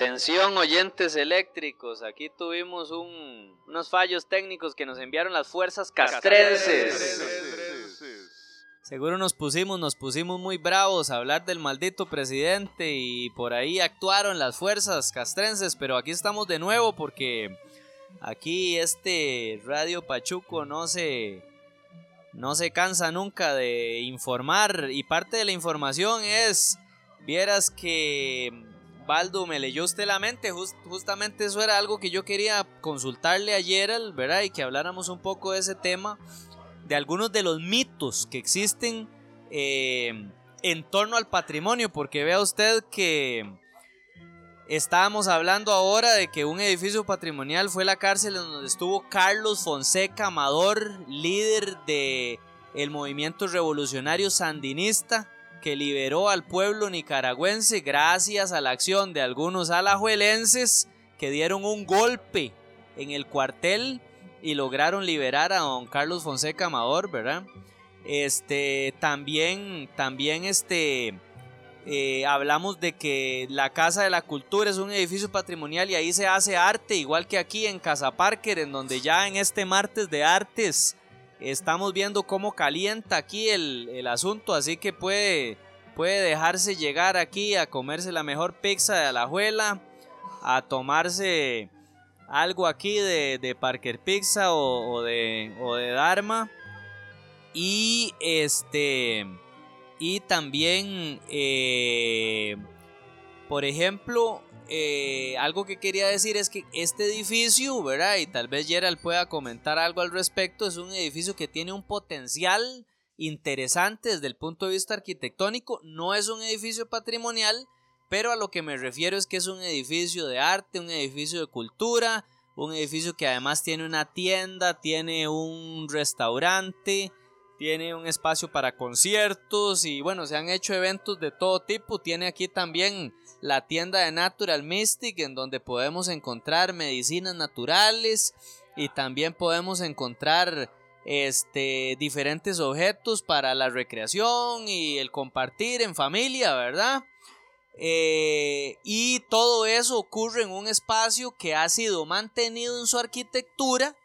Atención oyentes eléctricos, aquí tuvimos unos fallos técnicos que nos enviaron las fuerzas castrenses. Seguro nos pusimos, nos pusimos muy bravos a hablar del maldito presidente y por ahí actuaron las fuerzas castrenses, pero aquí estamos de nuevo porque aquí este Radio Pachuco no se no se cansa nunca de informar y parte de la información es vieras que Baldo, me leyó usted la mente, justamente eso era algo que yo quería consultarle ayer, ¿verdad? Y que habláramos un poco de ese tema, de algunos de los mitos que existen eh, en torno al patrimonio, porque vea usted que estábamos hablando ahora de que un edificio patrimonial fue la cárcel en donde estuvo Carlos Fonseca Amador, líder de el movimiento revolucionario sandinista que liberó al pueblo nicaragüense gracias a la acción de algunos alajuelenses que dieron un golpe en el cuartel y lograron liberar a don Carlos Fonseca Amador, ¿verdad? Este, también, también este, eh, hablamos de que la Casa de la Cultura es un edificio patrimonial y ahí se hace arte, igual que aquí en Casa Parker, en donde ya en este martes de artes Estamos viendo cómo calienta aquí el, asunto, así que puede, puede dejarse llegar aquí a comerse la mejor pizza de Alajuela, a tomarse algo aquí de, Parker Pizza o, de, o de Dharma. Y este. Y también. Eh, por ejemplo. Eh, algo que quería decir es que este edificio, ¿verdad? Y tal vez Gerald pueda comentar algo al respecto, es un edificio que tiene un potencial interesante desde el punto de vista arquitectónico, no es un edificio patrimonial, pero a lo que me refiero es que es un edificio de arte, un edificio de cultura, un edificio que además tiene una tienda, tiene un restaurante, tiene un espacio para conciertos y bueno, se han hecho eventos de todo tipo, tiene aquí también la tienda de Natural Mystic en donde podemos encontrar medicinas naturales y también podemos encontrar este diferentes objetos para la recreación y el compartir en familia, ¿verdad? Eh, y todo eso ocurre en un espacio que ha sido mantenido en su arquitectura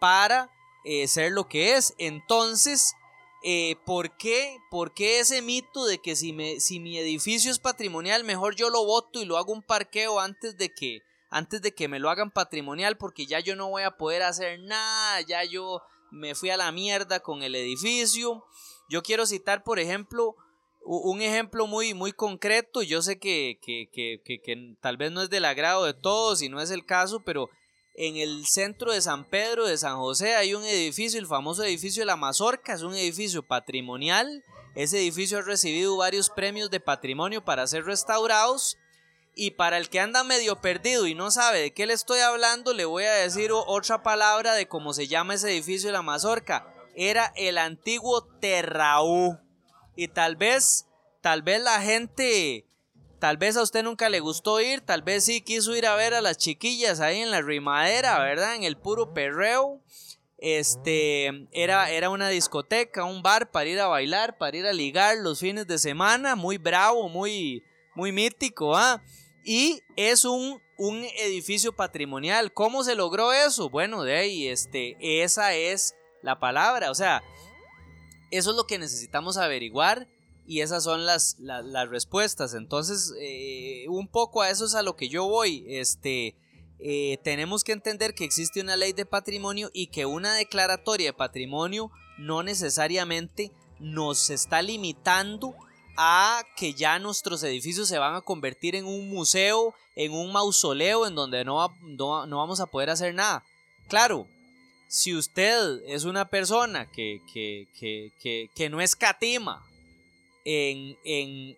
para eh, ser lo que es. Entonces, eh, ¿por, qué, ¿por, qué, ese mito de que si, me, si mi edificio es patrimonial, mejor yo lo voto y lo hago un parqueo antes de que antes de que me lo hagan patrimonial porque ya yo no voy a poder hacer nada, ya yo me fui a la mierda con el edificio. Yo quiero citar, por ejemplo, un ejemplo muy, muy concreto, yo sé que, que, que, que, tal vez no es del agrado de todos y no es el caso, pero en el centro de San Pedro de San José hay un edificio, el famoso edificio de la Mazorca, es un edificio patrimonial. Ese edificio ha recibido varios premios de patrimonio para ser restaurados. Y para el que anda medio perdido y no sabe de qué le estoy hablando, le voy a decir otra palabra de cómo se llama ese edificio de la Mazorca. Era el antiguo Terraú. Y tal vez, tal vez la gente Tal vez a usted nunca le gustó ir, tal vez sí quiso ir a ver a las chiquillas ahí en la rimadera, ¿verdad? En el puro perreo. Este era, era una discoteca, un bar para ir a bailar, para ir a ligar los fines de semana, muy bravo, muy, muy mítico, ¿ah? Y es un, un edificio patrimonial. ¿Cómo se logró eso? Bueno, de ahí, este, esa es la palabra. O sea, eso es lo que necesitamos averiguar y esas son las, las, respuestas. Entonces, eh, un poco a eso es a lo que yo voy. Este, eh, tenemos que entender que existe una ley de patrimonio y que una declaratoria de patrimonio no necesariamente nos está limitando a que ya nuestros edificios se van a convertir en un museo, en un mausoleo, en donde no, no, no vamos a poder hacer nada. Claro, si usted es una persona que, que, que, que, que no escatima en,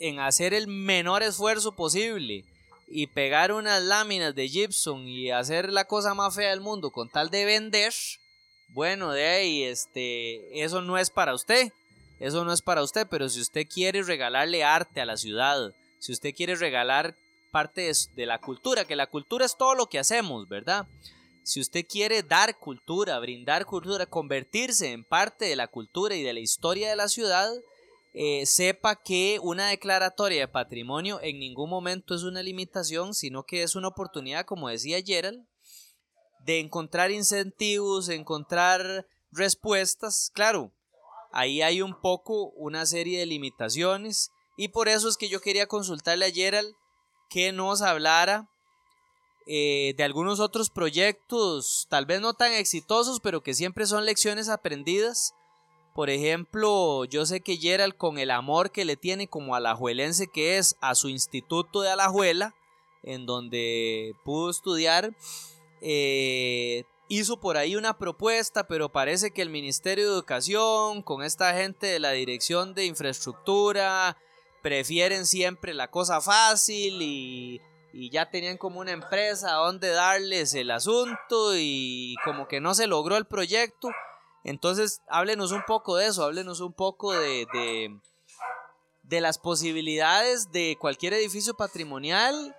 en, hacer el menor esfuerzo posible y pegar unas láminas de gypsum y hacer la cosa más fea del mundo con tal de vender, bueno, de ahí, este, eso no es para usted. Eso no es para usted, pero si usted quiere regalarle arte a la ciudad, si usted quiere regalar parte de la cultura, que la cultura es todo lo que hacemos, ¿verdad? Si usted quiere dar cultura, brindar cultura, convertirse en parte de la cultura y de la historia de la ciudad, eh, sepa que una declaratoria de patrimonio en ningún momento es una limitación, sino que es una oportunidad, como decía Gerald, de encontrar incentivos, encontrar respuestas. Claro, ahí hay un poco una serie de limitaciones y por eso es que yo quería consultarle a Gerald que nos hablara eh, de algunos otros proyectos, tal vez no tan exitosos, pero que siempre son lecciones aprendidas. Por ejemplo, yo sé que Gerald con el amor que le tiene como alajuelense que es a su instituto de Alajuela, en donde pudo estudiar, eh, hizo por ahí una propuesta, pero parece que el Ministerio de Educación, con esta gente de la Dirección de Infraestructura, prefieren siempre la cosa fácil y, ya tenían como una empresa donde darles el asunto y como que no se logró el proyecto. Entonces, háblenos un poco de eso, háblenos un poco de, de, las posibilidades de cualquier edificio patrimonial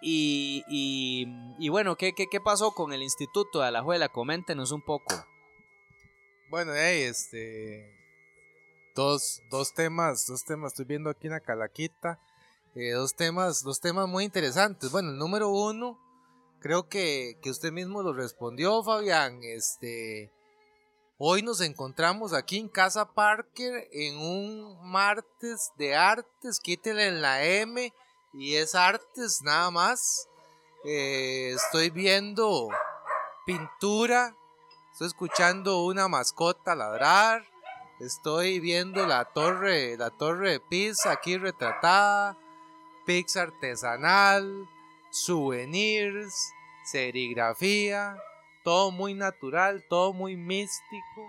y, y, bueno, ¿qué, ¿qué, qué, pasó con el Instituto de Alajuela? Coméntenos un poco. Bueno, hey, este, dos, dos temas, dos temas, estoy viendo aquí en la calaquita, eh, dos temas, dos temas muy interesantes. Bueno, el número uno, creo que, que usted mismo lo respondió, Fabián, este... Hoy nos encontramos aquí en Casa Parker en un martes de artes, quítele en la M y es artes nada más. Eh, estoy viendo pintura, estoy escuchando una mascota ladrar, Estoy viendo la torre, la torre de pizza aquí retratada, pizza artesanal, souvenirs, serigrafía, todo muy natural, todo muy místico,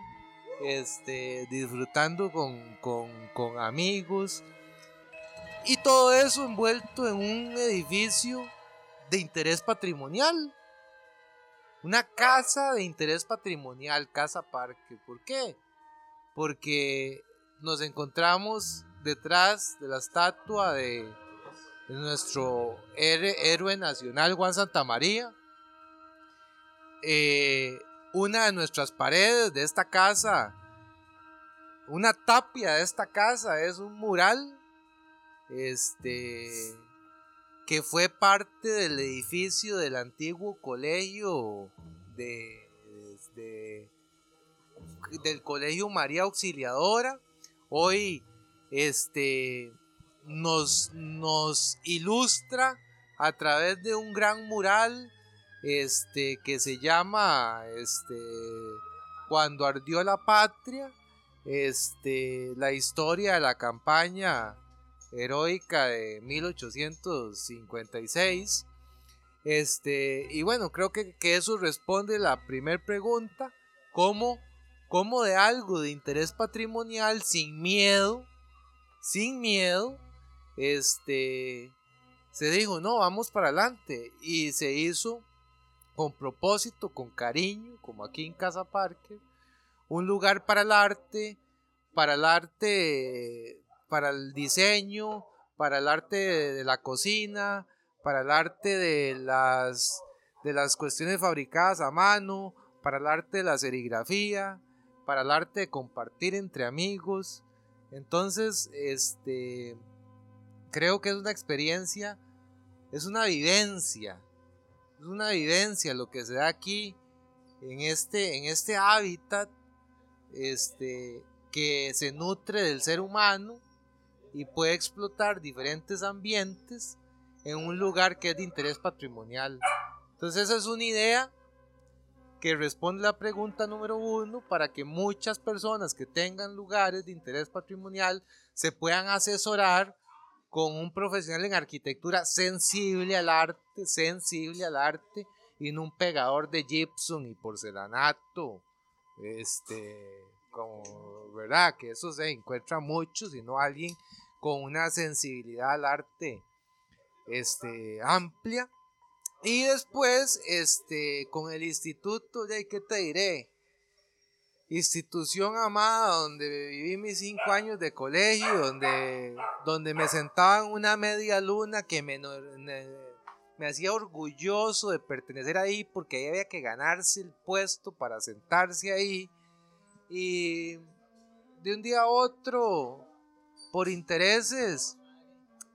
este, disfrutando con, con, con amigos y todo eso envuelto en un edificio de interés patrimonial. Una casa de interés patrimonial, casa parque. ¿Por qué? porque nos encontramos detrás de la estatua de, nuestro héroe nacional Juan Santa María. Eh, una de nuestras paredes de esta casa, una tapia de esta casa es un mural este que fue parte del edificio del antiguo colegio de, de del Colegio María Auxiliadora. Hoy este, nos, ilustra a través de un gran mural este, que se llama este, Cuando ardió la patria, este, la historia de la campaña heroica de 1856. Este, y bueno, creo que, que eso responde la primera pregunta, ¿cómo como de algo de interés patrimonial sin miedo, sin miedo, este, se dijo, no, vamos para adelante. Y se hizo con propósito, con cariño, como aquí en Casa Parque, un lugar para el arte, para el arte, para el diseño, para el arte de la cocina, para el arte de las, de las cuestiones fabricadas a mano, para el arte de la serigrafía, para el arte de compartir entre amigos. Entonces, este, creo que es una experiencia, es una vivencia, es una vivencia lo que se da aquí en este, en este hábitat, este, que se nutre del ser humano y puede explotar diferentes ambientes en un lugar que es de interés patrimonial. Entonces esa es una idea que responde la pregunta número uno para que muchas personas que tengan lugares de interés patrimonial se puedan asesorar con un profesional en arquitectura sensible al arte, sensible al arte y no un pegador de gypsum y porcelanato, este, como, ¿verdad? Que eso se encuentra mucho, sino alguien con una sensibilidad al arte, este, amplia y después, este, con el instituto, ya, ¿qué te diré? Institución amada, donde viví mis cinco años de colegio, donde, donde me sentaba en una media luna que me, me hacía orgulloso de pertenecer ahí, porque ahí había que ganarse el puesto para sentarse ahí. Y de un día a otro por intereses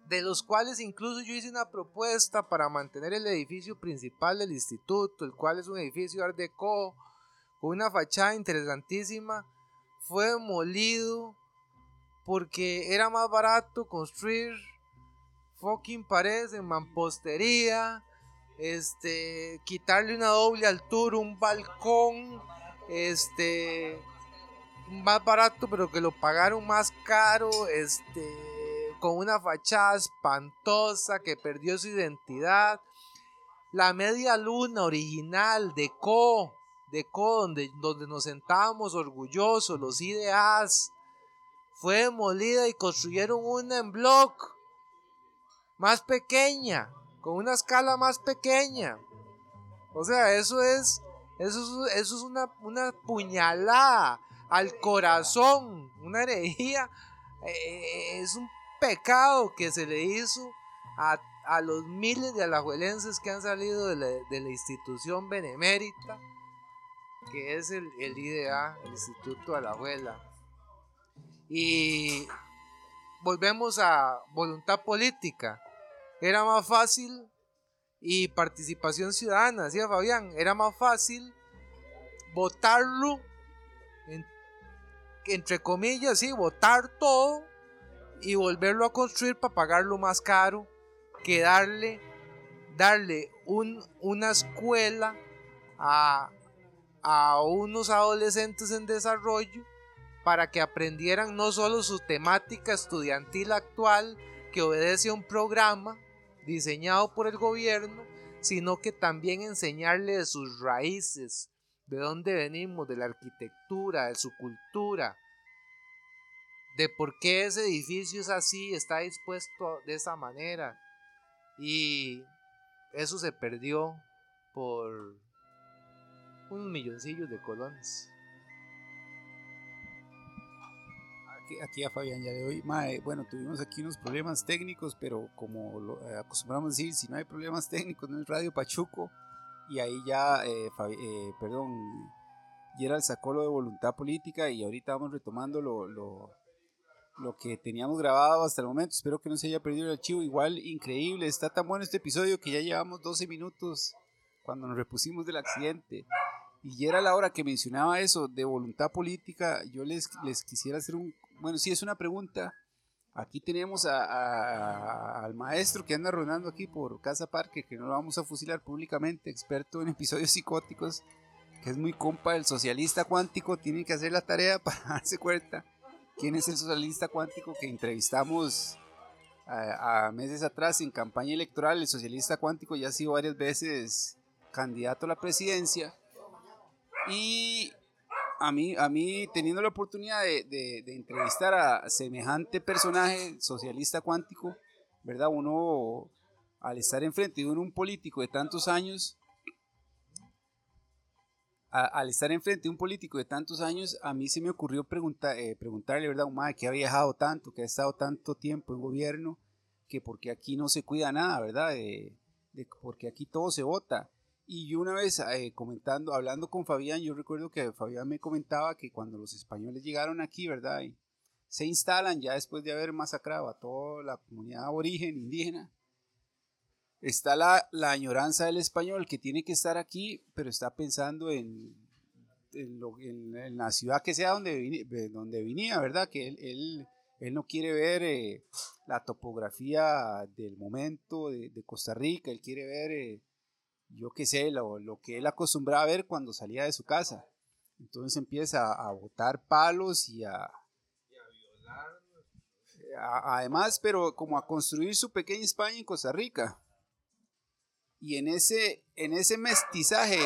de los cuales incluso yo hice una propuesta para mantener el edificio principal del instituto, el cual es un edificio Art Deco, con una fachada interesantísima, fue demolido porque era más barato construir fucking paredes en mampostería, este, quitarle una doble altura, un balcón, este, más barato, pero que lo pagaron más caro, este, con una fachada espantosa que perdió su identidad. La media luna original de Co, de Co, donde, donde nos sentábamos orgullosos, los ideas, fue demolida y construyeron una en block, más pequeña, con una escala más pequeña. O sea, eso es, eso es, eso es una, una puñalada al corazón, una herejía. Eh, es un pecado que se le hizo a, los miles de alajuelenses que han salido de la, institución benemérita, que es el, el IDA, el Instituto de la Abuela. Y volvemos a voluntad política. Era más fácil y participación ciudadana, decía Fabián, era más fácil votarlo, entre comillas, sí, votar todo y volverlo a construir para pagarlo más caro que darle, darle un, una escuela a, a unos adolescentes en desarrollo para que aprendieran no solo su temática estudiantil actual, que obedece a un programa diseñado por el gobierno, sino que también enseñarle de sus raíces, de dónde venimos, de la arquitectura, de su cultura, de por qué ese edificio es así, está dispuesto de esa manera. Y eso se perdió por unos milloncillos de colones. Aquí, a Fabián ya le doy. bueno, tuvimos aquí unos problemas técnicos, pero como lo, eh, acostumbramos a decir, si no hay problemas técnicos, no es Radio Pachuco. Y ahí ya, eh, eh, perdón, Gerald sacó lo de voluntad política y ahorita vamos retomando lo, lo, lo que teníamos grabado hasta el momento. Espero que no se haya perdido el archivo. Igual, increíble. Está tan bueno este episodio que ya llevamos 12 minutos cuando nos repusimos del accidente. Y era la hora que mencionaba eso de voluntad política. Yo les, les quisiera hacer un... Bueno, sí, es una pregunta. Aquí tenemos al maestro que anda rondando aquí por Casa Parque, que no lo vamos a fusilar públicamente, experto en episodios psicóticos, que es muy compa del socialista cuántico, tiene que hacer la tarea para darse cuenta quién es el socialista cuántico que entrevistamos a, meses atrás en campaña electoral. El socialista cuántico ya ha sido varias veces candidato a la presidencia. Y a mí, a mí teniendo la oportunidad de, entrevistar a semejante personaje socialista cuántico, ¿verdad? Uno, al estar enfrente de un político de tantos años, al estar enfrente de un político de tantos años, a mí se me ocurrió preguntar, eh, preguntarle, ¿verdad? Un que ha viajado tanto, que ha estado tanto tiempo en gobierno, que porque aquí no se cuida nada, ¿verdad? De, porque aquí todo se vota. Y una vez eh, comentando, hablando con Fabián, yo recuerdo que Fabián me comentaba que cuando los españoles llegaron aquí, ¿verdad? Y se instalan ya después de haber masacrado a toda la comunidad aborigen, indígena, está la, la, añoranza del español que tiene que estar aquí, pero está pensando en, en, la ciudad que sea donde, donde venía, ¿verdad? Que él, él, él no quiere ver eh, la topografía del momento de, de, Costa Rica, él quiere ver, eh, yo qué sé, lo, lo, que él acostumbraba a ver cuando salía de su casa. Entonces empieza a, botar palos y a, además, pero como a construir su pequeña España en Costa Rica. Y en ese, en ese mestizaje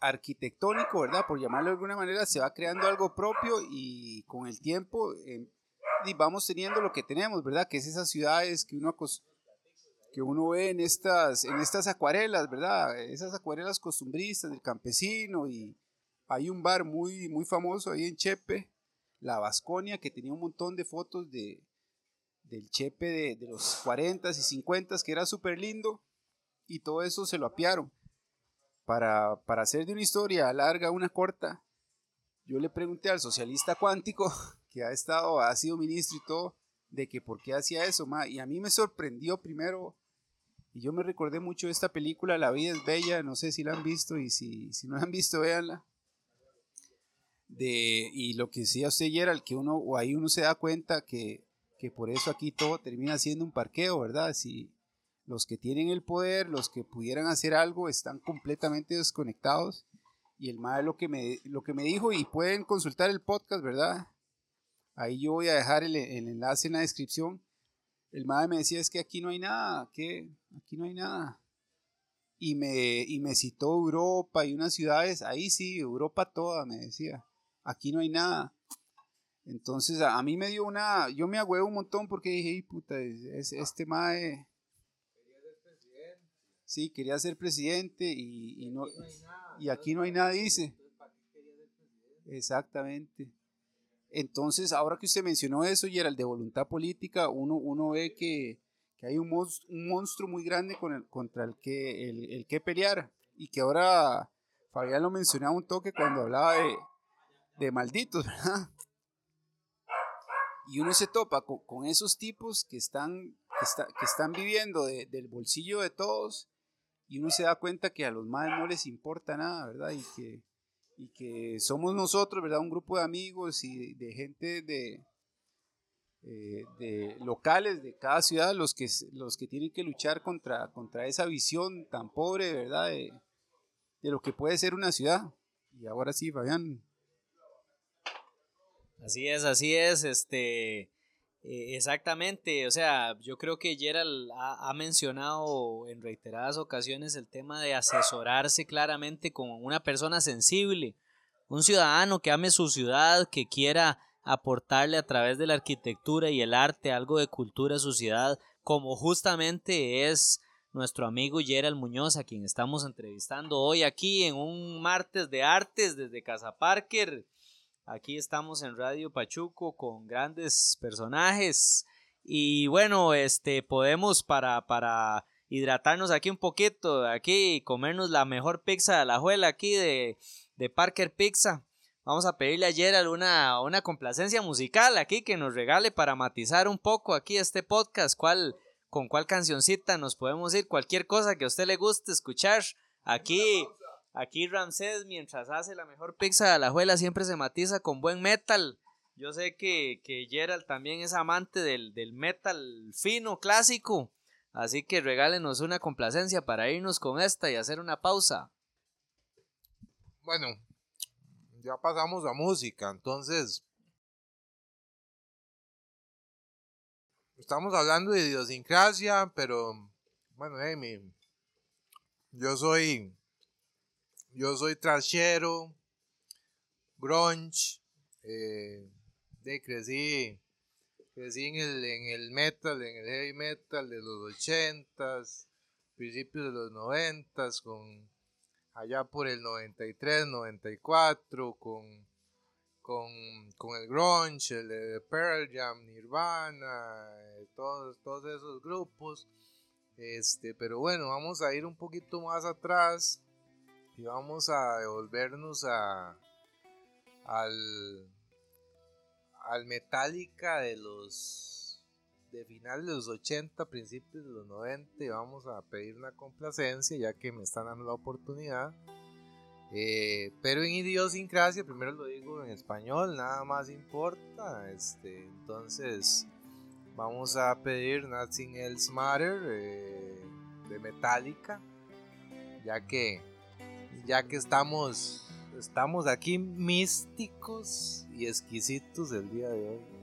arquitectónico, ¿verdad? Por llamarlo de alguna manera, se va creando algo propio y con el tiempo eh, vamos teniendo lo que tenemos, ¿verdad? Que es esas ciudades que uno, que uno ve en estas, en estas acuarelas, ¿verdad? Esas acuarelas costumbristas del campesino y hay un bar muy, muy famoso ahí en Chepe, La Vasconia, que tenía un montón de fotos de, del Chepe de, de los 40 y 50 que era súper lindo y todo eso se lo apiaron. Para, para hacer de una historia larga una corta, yo le pregunté al socialista cuántico, que ha estado, ha sido ministro y todo, de que por qué hacía eso, ma. Y a mí me sorprendió primero, y yo me recordé mucho de esta película, La vida es bella, no sé si la han visto, y si, si no la han visto, véanla. De, y lo que decía usted, el que uno, o ahí uno se da cuenta que, que por eso aquí todo termina siendo un parqueo, ¿verdad? Si los que tienen el poder, los que pudieran hacer algo, están completamente desconectados. Y el mae lo que me, lo que me dijo, y pueden consultar el podcast, ¿verdad? Ahí yo voy a dejar el, enlace en la descripción. El madre me decía, es que aquí no hay nada, que aquí no hay nada. Y me, y me citó Europa y unas ciudades, ahí sí, Europa toda, me decía. Aquí no hay nada. Entonces a, mí me dio una, yo me agüeo un montón porque dije, puta, es, este mae... Quería ser presidente. Sí, quería ser presidente y, y no, y aquí no hay nada, dice. Exactamente. Entonces, ahora que usted mencionó eso, y era el de voluntad política, uno, uno ve que, hay un monstruo, muy grande contra el que, el, que pelear. Y que ahora Fabián lo mencionaba un toque cuando hablaba de, malditos, ¿verdad? Y uno se topa con, esos tipos que están, que, están viviendo del bolsillo de todos y uno se da cuenta que a los más no les importa nada, ¿verdad? Y que, y que somos nosotros, ¿verdad? Un grupo de amigos y de, gente de, eh, de locales de cada ciudad los que, los que tienen que luchar contra, contra esa visión tan pobre, ¿verdad? De, de lo que puede ser una ciudad. Y ahora sí, Fabián. Así es, así es, este... Eh, exactamente, o sea, yo creo que Gerald ha, mencionado en reiteradas ocasiones el tema de asesorarse claramente con una persona sensible, un ciudadano que ame su ciudad, que quiera aportarle a través de la arquitectura y el arte algo de cultura a su ciudad, como justamente es nuestro amigo Gerald Muñoz, a quien estamos entrevistando hoy aquí en un martes de artes desde Casa Parker Aquí estamos en Radio Pachuco con grandes personajes. Y bueno, este podemos para, para hidratarnos aquí un poquito, aquí comernos la mejor pizza de la juela aquí de, de Parker Pizza. Vamos a pedirle ayer una, una complacencia musical aquí que nos regale para matizar un poco aquí este podcast. ¿Cuál, ¿Con cuál cancioncita nos podemos ir? Cualquier cosa que a usted le guste escuchar. Aquí Aquí Ramsés, mientras hace la mejor pizza de la juela, siempre se matiza con buen metal. Yo sé que, que Gerald también es amante del, metal fino, clásico. Así que regálenos una complacencia para irnos con esta y hacer una pausa. Bueno, ya pasamos a música, entonces. Estamos hablando de idiosincrasia, pero bueno, Amy, yo soy yo soy trashero, grunge, eh, de, crecí, crecí en el, en el metal, en el heavy metal de los ochentas, principios de los noventas, con allá por el 93, 94, con, con, con el grunge, el de Pearl Jam, Nirvana, eh, todos, todos esos grupos. Este, pero bueno, vamos a ir un poquito más atrás y vamos a devolvernos a al al Metallica de los de finales de los 80, principios de los 90 y vamos a pedir una complacencia ya que me están dando la oportunidad. Eh, pero en idiosincrasia, primero lo digo en español, nada más importa. Este, entonces vamos a pedir Nothing Else Matter eh, de Metallica, ya que ya que estamos, estamos aquí místicos y exquisitos el día de hoy.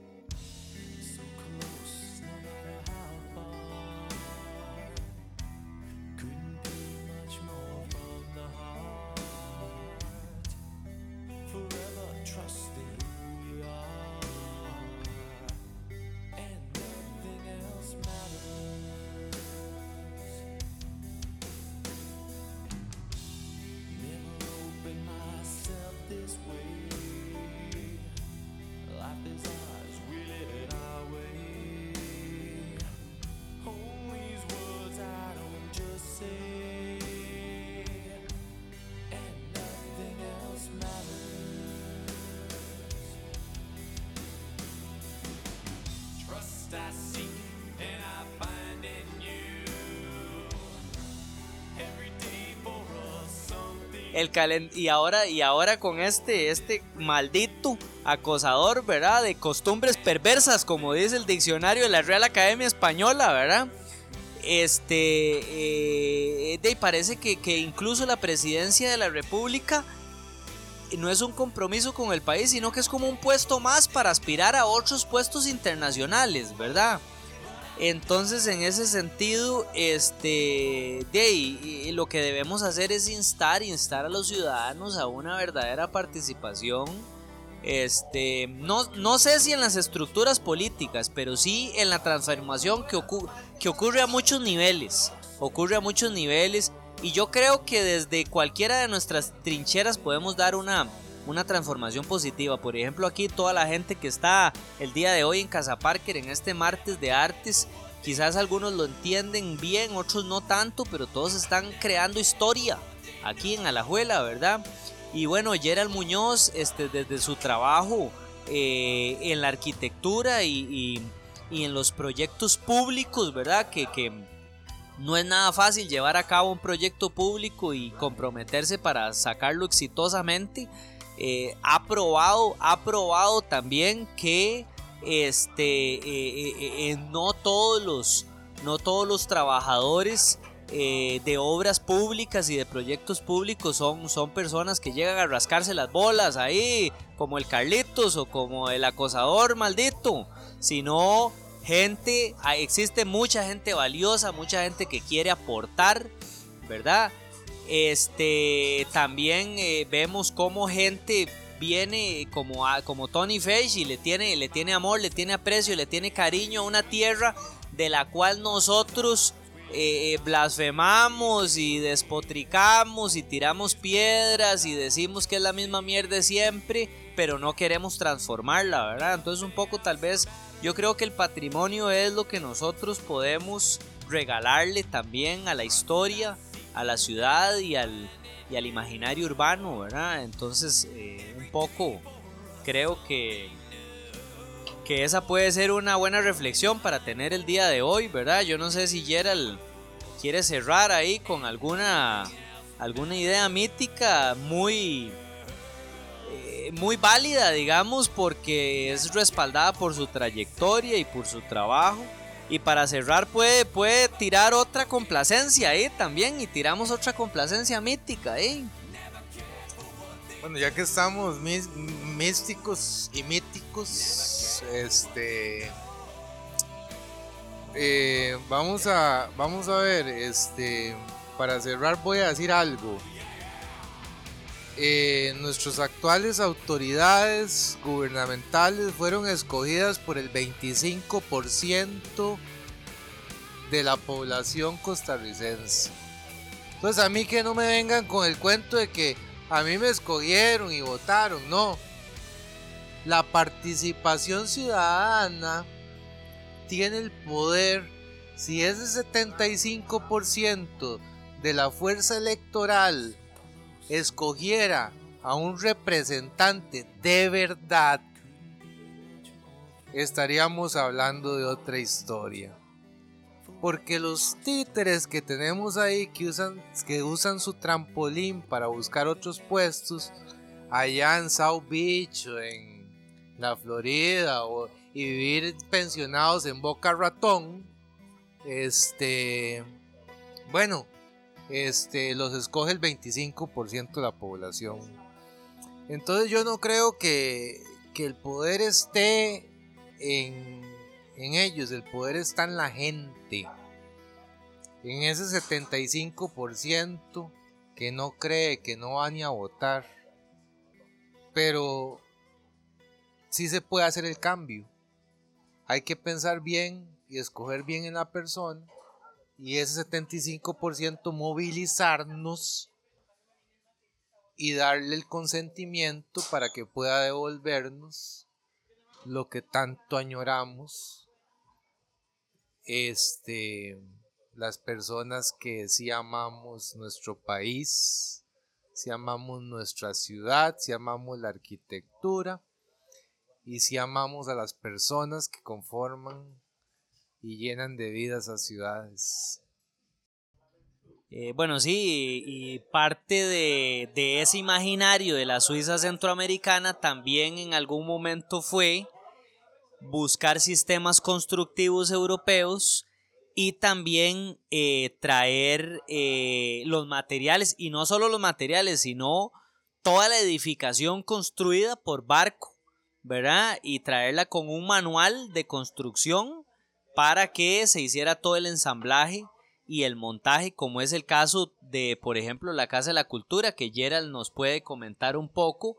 El y ahora y ahora con este este maldito acosador, ¿verdad? De costumbres perversas, como dice el diccionario de la Real Academia Española, ¿verdad? Este, eh, parece que, que incluso la presidencia de la República no es un compromiso con el país, sino que es como un puesto más para aspirar a otros puestos internacionales, ¿verdad? Entonces, en ese sentido, este, lo que debemos hacer es instar, instar a los ciudadanos a una verdadera participación. Este, no, no sé si en las estructuras políticas, pero sí en la transformación que, que ocurre a muchos niveles. Ocurre a muchos niveles. Y yo creo que desde cualquiera de nuestras trincheras podemos dar una, una transformación positiva. Por ejemplo, aquí toda la gente que está el día de hoy en Casa Parker, en este martes de artes, quizás algunos lo entienden bien, otros no tanto, pero todos están creando historia aquí en Alajuela, ¿verdad? Y bueno, Gerald Muñoz, este, desde su trabajo eh, en la arquitectura y, en los proyectos públicos, ¿verdad? Que, que no es nada fácil llevar a cabo un proyecto público y comprometerse para sacarlo exitosamente. Eh, ha probado, ha probado también que este, eh, eh, no todos los, no todos los trabajadores de obras públicas y de proyectos públicos son, son personas que llegan a rascarse las bolas ahí, como el Carlitos o como el acosador maldito, sino gente, existe mucha gente valiosa, mucha gente que quiere aportar, ¿verdad? Este, también eh, vemos como gente viene como, como Tony Fesh y le tiene, le tiene amor, le tiene aprecio, le tiene cariño a una tierra de la cual nosotros eh, blasfemamos y despotricamos y tiramos piedras y decimos que es la misma mierda siempre, pero no queremos transformarla, ¿verdad? Entonces un poco tal vez yo creo que el patrimonio es lo que nosotros podemos regalarle también a la historia, a la ciudad y al, y al imaginario urbano, ¿verdad? Entonces, eh, un poco creo que, que esa puede ser una buena reflexión para tener el día de hoy, ¿verdad? Yo no sé si Gerald quiere cerrar ahí con alguna, alguna idea mítica muy, eh, muy válida, digamos, porque es respaldada por su trayectoria y por su trabajo. Y para cerrar puede, puede tirar otra complacencia ahí también y tiramos otra complacencia mítica ahí. Bueno, ya que estamos místicos y míticos, este... Eh, vamos a vamos a ver, este, para cerrar voy a decir algo. Eh, nuestras actuales autoridades gubernamentales fueron escogidas por el 25% de la población costarricense. Entonces a mí que no me vengan con el cuento de que a mí me escogieron y votaron, no. La participación ciudadana tiene el poder, si ese 75% de la fuerza electoral escogiera a un representante de verdad, estaríamos hablando de otra historia. Porque los títeres que tenemos ahí que usan, que usan su trampolín para buscar otros puestos allá en South Beach o en la Florida o, y vivir pensionados en Boca Ratón, este, bueno, este, los escoge el 25% de la población. Entonces yo no creo que, el poder esté en, en ellos, el poder está en la gente, en ese 75% que no cree, que no va ni a votar. Pero sí se puede hacer el cambio. Hay que pensar bien y escoger bien en la persona y ese 75% movilizarnos y darle el consentimiento para que pueda devolvernos lo que tanto añoramos este las personas que sí amamos nuestro país si amamos nuestra ciudad si amamos la arquitectura y si amamos a las personas que conforman y llenan de vida esas ciudades. Eh, bueno, sí, y parte de, de, ese imaginario de la Suiza centroamericana también en algún momento fue buscar sistemas constructivos europeos y también eh, traer eh, los materiales, y no solo los materiales, sino toda la edificación construida por barco, ¿verdad? Y traerla con un manual de construcción para que se hiciera todo el ensamblaje y el montaje, como es el caso de, por ejemplo, la Casa de la Cultura, que Gerald nos puede comentar un poco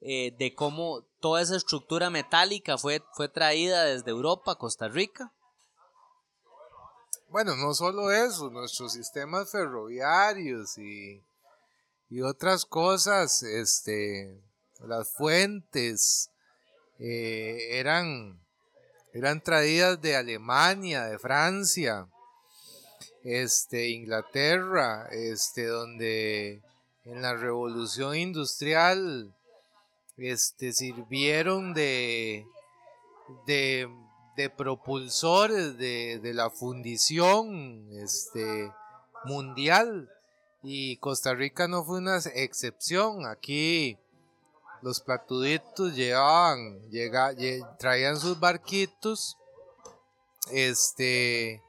eh, de cómo toda esa estructura metálica fue, fue traída desde Europa a Costa Rica. Bueno, no solo eso, nuestros sistemas ferroviarios y, y otras cosas, este, las fuentes eh, eran, eran traídas de Alemania, de Francia, este, Inglaterra, este, donde en la revolución industrial este, sirvieron de, de, propulsores de, la fundición este, mundial y Costa Rica no fue una excepción. Aquí los platuditos llevaban, llega, traían sus barquitos, este,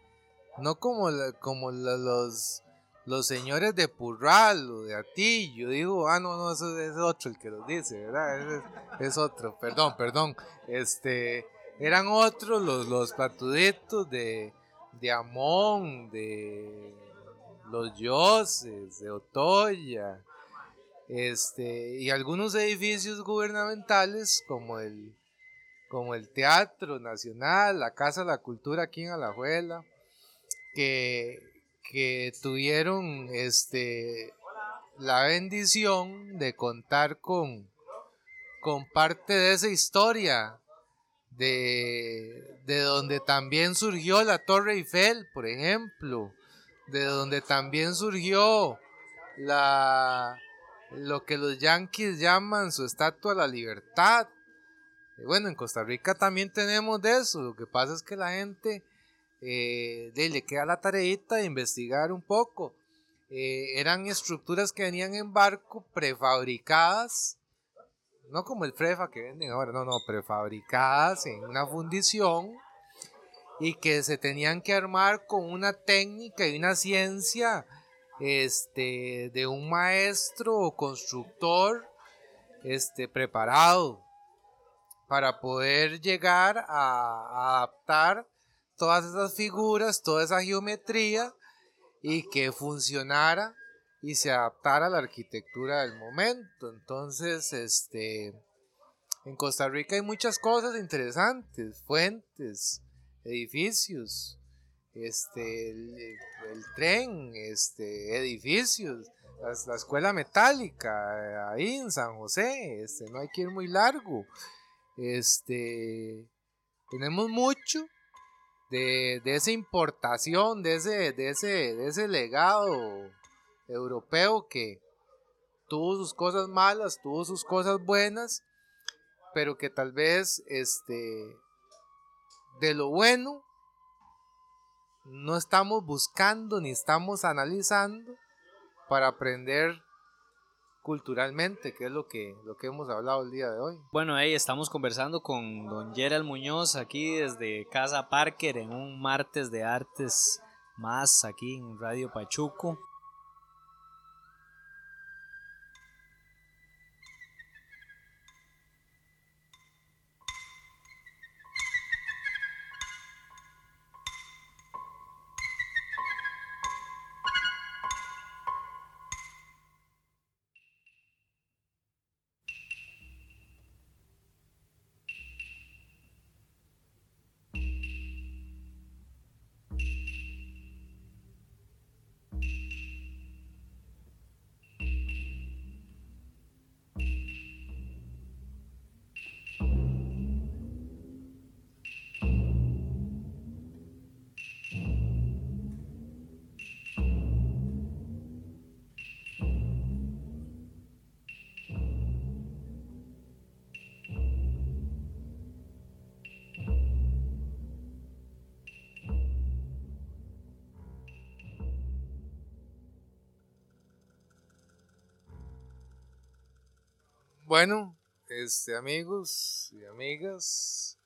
no como, como los, los señores de Purral o de Atillo, digo, ah, no, no, eso es otro el que los dice, ¿verdad? Es, otro, perdón, perdón, este, eran otros los, los platuditos de, de Amón, de los Yoses, de Otoya, este, y algunos edificios gubernamentales como el, como el Teatro Nacional, la Casa de la Cultura aquí en Alajuela, que, que tuvieron este, la bendición de contar con, con parte de esa historia, de, de donde también surgió la Torre Eiffel, por ejemplo, de donde también surgió la, lo que los yanquis llaman su estatua de la libertad. bueno, en Costa Rica también tenemos de eso, lo que pasa es que la gente eh, le queda la tareita de investigar un poco. Eh, eran estructuras que venían en barco prefabricadas, no como el frefa que venden ahora, no, no, prefabricadas en una fundición y que se tenían que armar con una técnica y una ciencia este, de un maestro o constructor este, preparado para poder llegar a adaptar todas esas figuras, toda esa geometría y que funcionara y se adaptara a la arquitectura del momento. Entonces, este, en Costa Rica hay muchas cosas interesantes, fuentes, edificios, este, el, tren, este, edificios, la, escuela metálica ahí en San José, este, no hay que ir muy largo. Este, tenemos mucho de, esa importación, de ese, de, ese, de ese legado europeo que tuvo sus cosas malas, tuvo sus cosas buenas, pero que tal vez este, de lo bueno no estamos buscando ni estamos analizando para aprender culturalmente, que es lo que, lo que hemos hablado el día de hoy. Bueno, ahí estamos conversando con don Gerald Muñoz aquí desde Casa Parker en un martes de artes más aquí en Radio Pachuco. Bueno, este, amigos y amigas,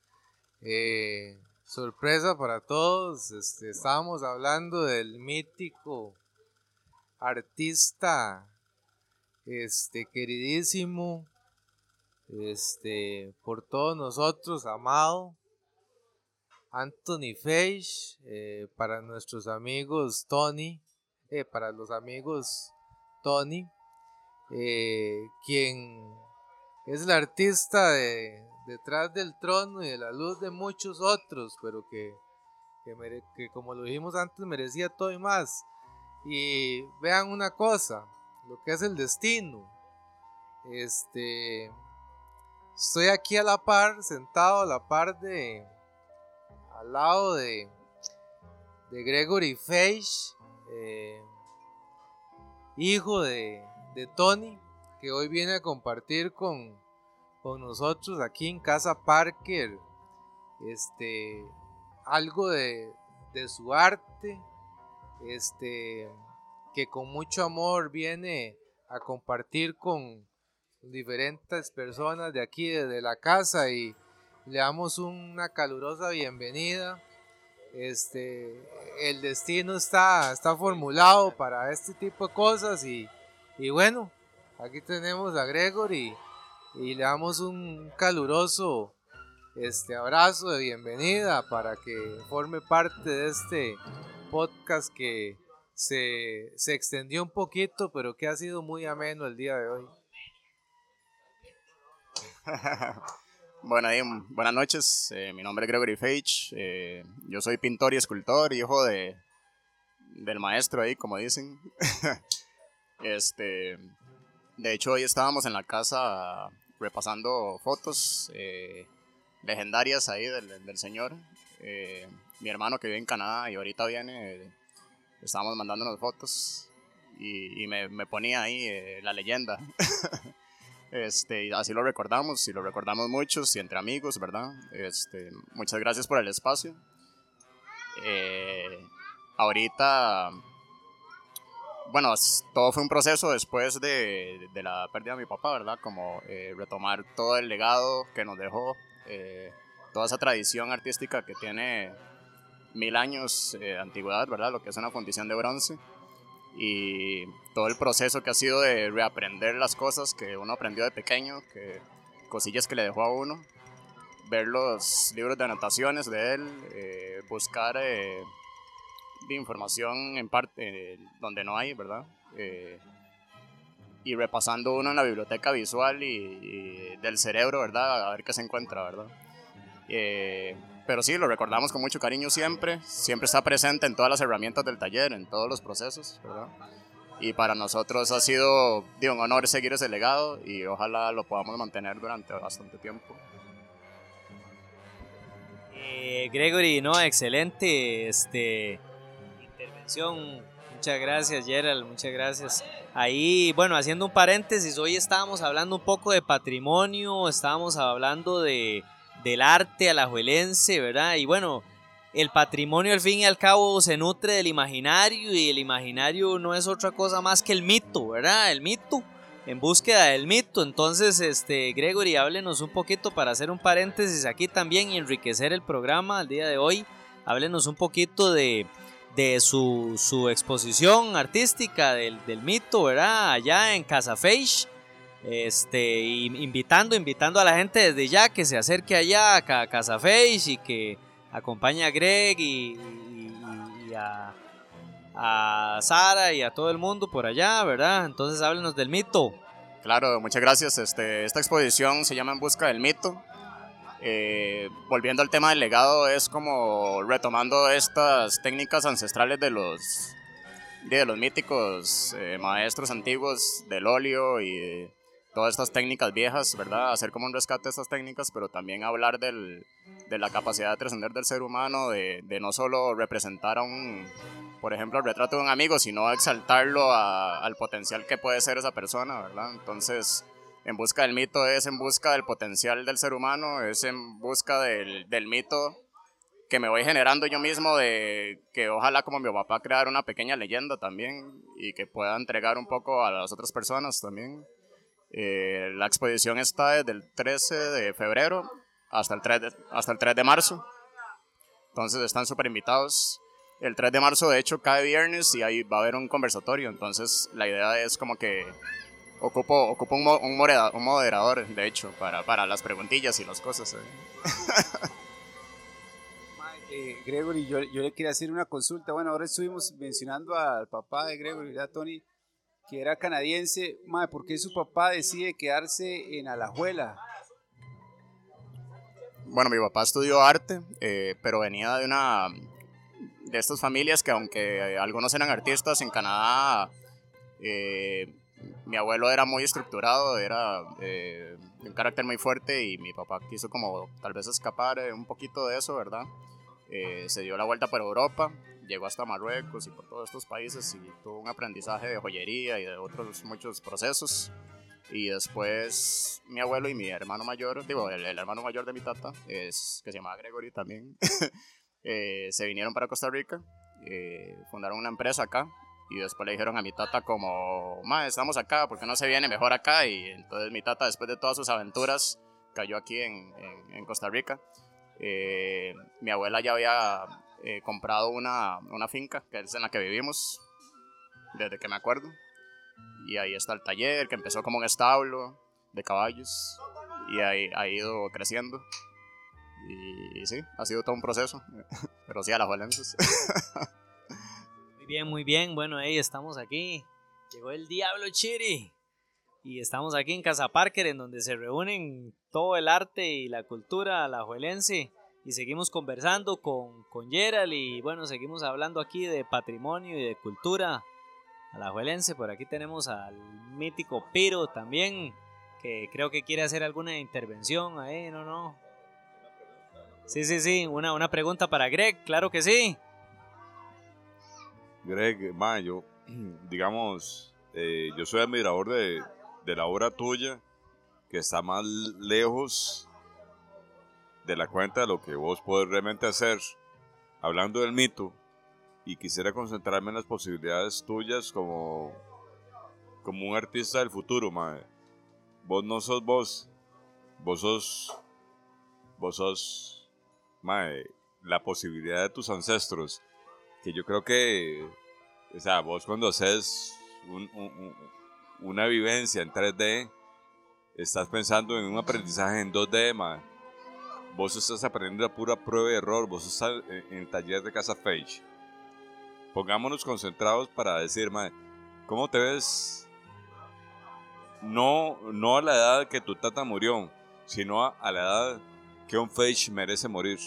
eh, sorpresa para todos. Este, estábamos hablando del mítico artista, este, queridísimo, este, por todos nosotros, amado, Anthony Feige, eh, para nuestros amigos Tony, eh, para los amigos Tony, quien es el artista de, detrás del trono y de la luz de muchos otros, pero que, que, como lo dijimos antes merecía todo y más. Y vean una cosa, lo que es el destino. Este, estoy aquí a la par, sentado a la par de, al lado de, Gregory Feige, eh, hijo de Tony, que hoy viene a compartir con, con nosotros aquí en Casa Parker este, algo de, de su arte, este, que con mucho amor viene a compartir con diferentes personas de aquí, de la casa, y le damos una calurosa bienvenida. Este, el destino está, está formulado para este tipo de cosas y, y bueno, Aquí tenemos a Gregory y le damos un caluroso este abrazo de bienvenida para que forme parte de este podcast que se, se extendió un poquito, pero que ha sido muy ameno el día de hoy. bueno, buenas noches, eh, mi nombre es Gregory Feige, eh, yo soy pintor y escultor, hijo de, del maestro ahí, como dicen. este, de hecho, hoy estábamos en la casa repasando fotos eh, legendarias ahí del, señor. Eh, mi hermano que vive en Canadá y ahorita viene, estábamos mandándonos fotos y, me, ponía ahí eh, la leyenda. este, y así lo recordamos y lo recordamos muchos y entre amigos, ¿verdad? Este, muchas gracias por el espacio. ahorita bueno, todo fue un proceso después de, de, la pérdida de mi papá, ¿verdad? Como eh, retomar todo el legado que nos dejó, eh, toda esa tradición artística que tiene mil años de antigüedad, ¿verdad? Lo que es una fundición de bronce. Y todo el proceso que ha sido de reaprender las cosas que uno aprendió de pequeño, que cosillas que le dejó a uno, ver los libros de anotaciones de él, eh, buscar de información en parte eh, donde no hay, ¿verdad? Eh, y repasando uno en la biblioteca visual y, del cerebro, ¿verdad? A ver qué se encuentra, ¿verdad? Eh, pero sí, lo recordamos con mucho cariño siempre, siempre está presente en todas las herramientas del taller, en todos los procesos, ¿verdad? Y para nosotros ha sido de un honor seguir ese legado y ojalá lo podamos mantener durante bastante tiempo. Gregory, no, excelente, este, Muchas gracias, Gerald, muchas gracias. Ahí, bueno, haciendo un paréntesis, hoy estábamos hablando un poco de patrimonio, estábamos hablando de, del arte alajuelense, ¿verdad? Y bueno, el patrimonio al fin y al cabo se nutre del imaginario y el imaginario no es otra cosa más que el mito, ¿verdad? El mito, en búsqueda del mito. Entonces, este, Gregory, háblenos un poquito para hacer un paréntesis aquí también y enriquecer el programa al día de hoy. Háblenos un poquito de de su, su exposición artística del, del, mito, ¿verdad? Allá en Casa Feish. Este, invitando, invitando a la gente desde ya que se acerque allá a Casa Feish y que acompañe a Greg y, a, a, Sara y a todo el mundo por allá, ¿verdad? Entonces háblenos del mito. Claro, muchas gracias. Este, esta exposición se llama En Busca del Mito. Eh, volviendo al tema del legado, es como retomando estas técnicas ancestrales de los, de los míticos eh, maestros antiguos del óleo y todas estas técnicas viejas, ¿verdad? Hacer como un rescate de estas técnicas, pero también hablar del, de la capacidad de trascender del ser humano, de, de, no solo representar a un, por ejemplo, el retrato de un amigo, sino exaltarlo al potencial que puede ser esa persona, ¿verdad? Entonces en busca del mito es en busca del potencial del ser humano, es en busca del, del mito que me voy generando yo mismo de que ojalá como mi papá crear una pequeña leyenda también y que pueda entregar un poco a las otras personas también. Eh, la exposición está desde el 13 de febrero hasta el 3 de, hasta el 3 de marzo. Entonces están súper invitados. El 3 de marzo, de hecho, cae viernes y ahí va a haber un conversatorio. Entonces la idea es como que ocupo, ocupo un, un, moderador, de hecho, para, para las preguntillas y las cosas. ¿eh? eh, Gregory, yo, yo, le quería hacer una consulta. Bueno, ahora estuvimos mencionando al papá de Gregory, ¿verdad, Tony? Que era canadiense. Madre, ¿por qué su papá decide quedarse en Alajuela? Bueno, mi papá estudió arte, eh, pero venía de una de estas familias que aunque algunos eran artistas en Canadá, eh, mi abuelo era muy estructurado, era eh, de un carácter muy fuerte y mi papá quiso como tal vez escapar un poquito de eso, ¿verdad? se dio la vuelta por Europa, llegó hasta Marruecos y por todos estos países y tuvo un aprendizaje de joyería y de otros muchos procesos. Y después mi abuelo y mi hermano mayor, digo, el, hermano mayor de mi tata, es, que se llama Gregory también, eh, se vinieron para Costa Rica, eh, fundaron una empresa acá y después le dijeron a mi tata como, ma, estamos acá, porque no se viene mejor acá? Y entonces mi tata, después de todas sus aventuras, cayó aquí en, en, Costa Rica. Eh, mi abuela ya había comprado una, una finca, que es en la que vivimos, desde que me acuerdo. Y ahí está el taller, que empezó como un establo de caballos. Y ahí ha ido creciendo. Y, sí, ha sido todo un proceso. Pero sí, a las valencias. bien, muy bien. Bueno, ahí estamos aquí. Llegó el Diablo Chiri. Y estamos aquí en Casa Parker, en donde se reúnen todo el arte y la cultura alajuelense. Y seguimos conversando con, con Gerald. Y bueno, seguimos hablando aquí de patrimonio y de cultura alajuelense. Por aquí tenemos al mítico Piro también, que creo que quiere hacer alguna intervención ahí, ¿no? no. Sí, sí, sí, una, una pregunta para Greg, claro que sí. Greg, ma, yo, digamos, eh, yo soy admirador de, de la obra tuya, que está más lejos de la cuenta de lo que vos podés realmente hacer. Hablando del mito, y quisiera concentrarme en las posibilidades tuyas como, como un artista del futuro, mae. Vos no sos vos, vos sos, vos sos, mae, la posibilidad de tus ancestros, que yo creo que, o sea, vos cuando haces una vivencia en 3D, estás pensando en un aprendizaje en 2D, mae. Vos estás aprendiendo a pura prueba y error, vos estás en el taller de Casa Fage pongámonos concentrados para decir, madre, ¿cómo te ves? No, no a la edad que tu tata murió, sino a, la edad que un Fage merece morir.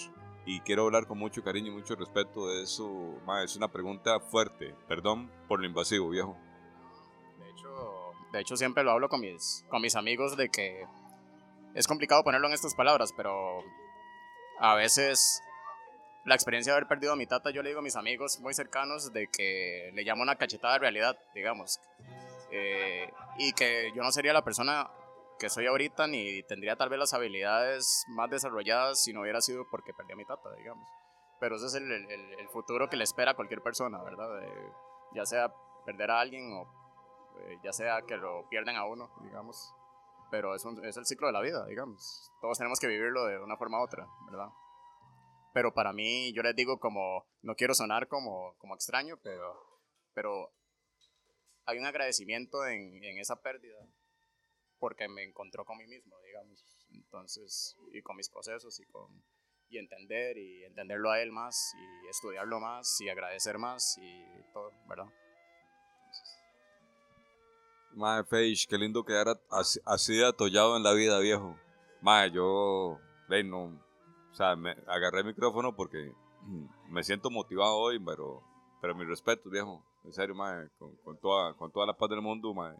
Y quiero hablar con mucho cariño y mucho respeto de eso. Madre, es una pregunta fuerte. Perdón por lo invasivo, viejo. De hecho, de hecho siempre lo hablo con mis, con mis amigos de que es complicado ponerlo en estas palabras, pero a veces la experiencia de haber perdido a mi tata, yo le digo a mis amigos muy cercanos de que le llamo una cachetada de realidad, digamos. Eh, y que yo no sería la persona que soy ahorita ni tendría tal vez las habilidades más desarrolladas si no hubiera sido porque perdí a mi tata, digamos. Pero ese es el, el, futuro que le espera a cualquier persona, ¿verdad? ya sea perder a alguien o eh, ya sea que lo pierden a uno, digamos. Pero es, un, es el ciclo de la vida, digamos. Todos tenemos que vivirlo de una forma u otra, ¿verdad? pero para mí, yo les digo como, no quiero sonar como, como extraño, pero, pero hay un agradecimiento en, en esa pérdida porque me encontró con mí mismo, digamos. Entonces, y con mis procesos y con y entender y entenderlo a él más y estudiarlo más y agradecer más y todo, ¿verdad? Mae, Feish, qué lindo quedar así, así atollado en la vida, viejo. Mae, yo, ven, no, o sea, me agarré el micrófono porque me siento motivado hoy, pero, pero mi respeto, viejo. En serio, mae, con, con, toda, con toda la paz del mundo, mae.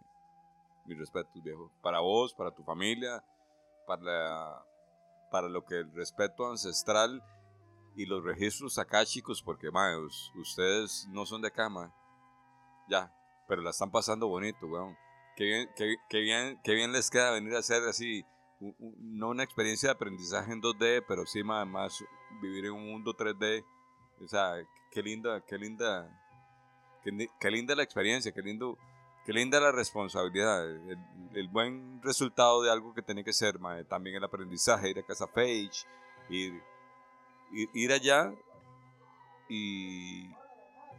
Mi respeto, viejo. Para vos, para tu familia, para, para lo que el respeto ancestral y los registros acá, chicos, porque, mae, ustedes no son de acá, mae. Ya, pero la están pasando bonito, weón. Qué bien, qué, qué bien, qué bien les queda venir a hacer así no una experiencia de aprendizaje en 2D, pero sí más, vivir en un mundo 3D. O sea, qué linda, qué linda, qué, linda la experiencia, qué lindo, qué linda la responsabilidad, el, el buen resultado de algo que tiene que ser, también el aprendizaje, ir a Casa Page, ir, ir, allá y,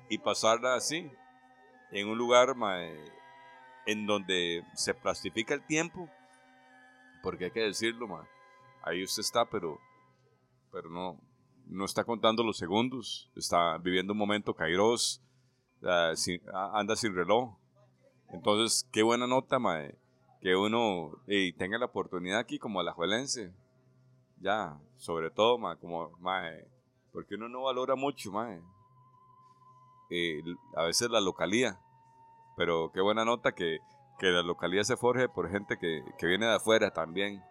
y pasarla así, en un lugar mae, en donde se plastifica el tiempo, porque hay que decirlo, mae, ahí usted está, pero, pero no, no está contando los segundos, está viviendo un momento kairos, ah, ah, anda sin reloj. Entonces, qué buena nota, mae, que uno tenga la oportunidad aquí como alajuelense. Ya, sobre todo, mae, como, mae, porque uno no valora mucho, mae, a veces la localía. Pero qué buena nota que, que la localía se forje por gente que, que viene de afuera también.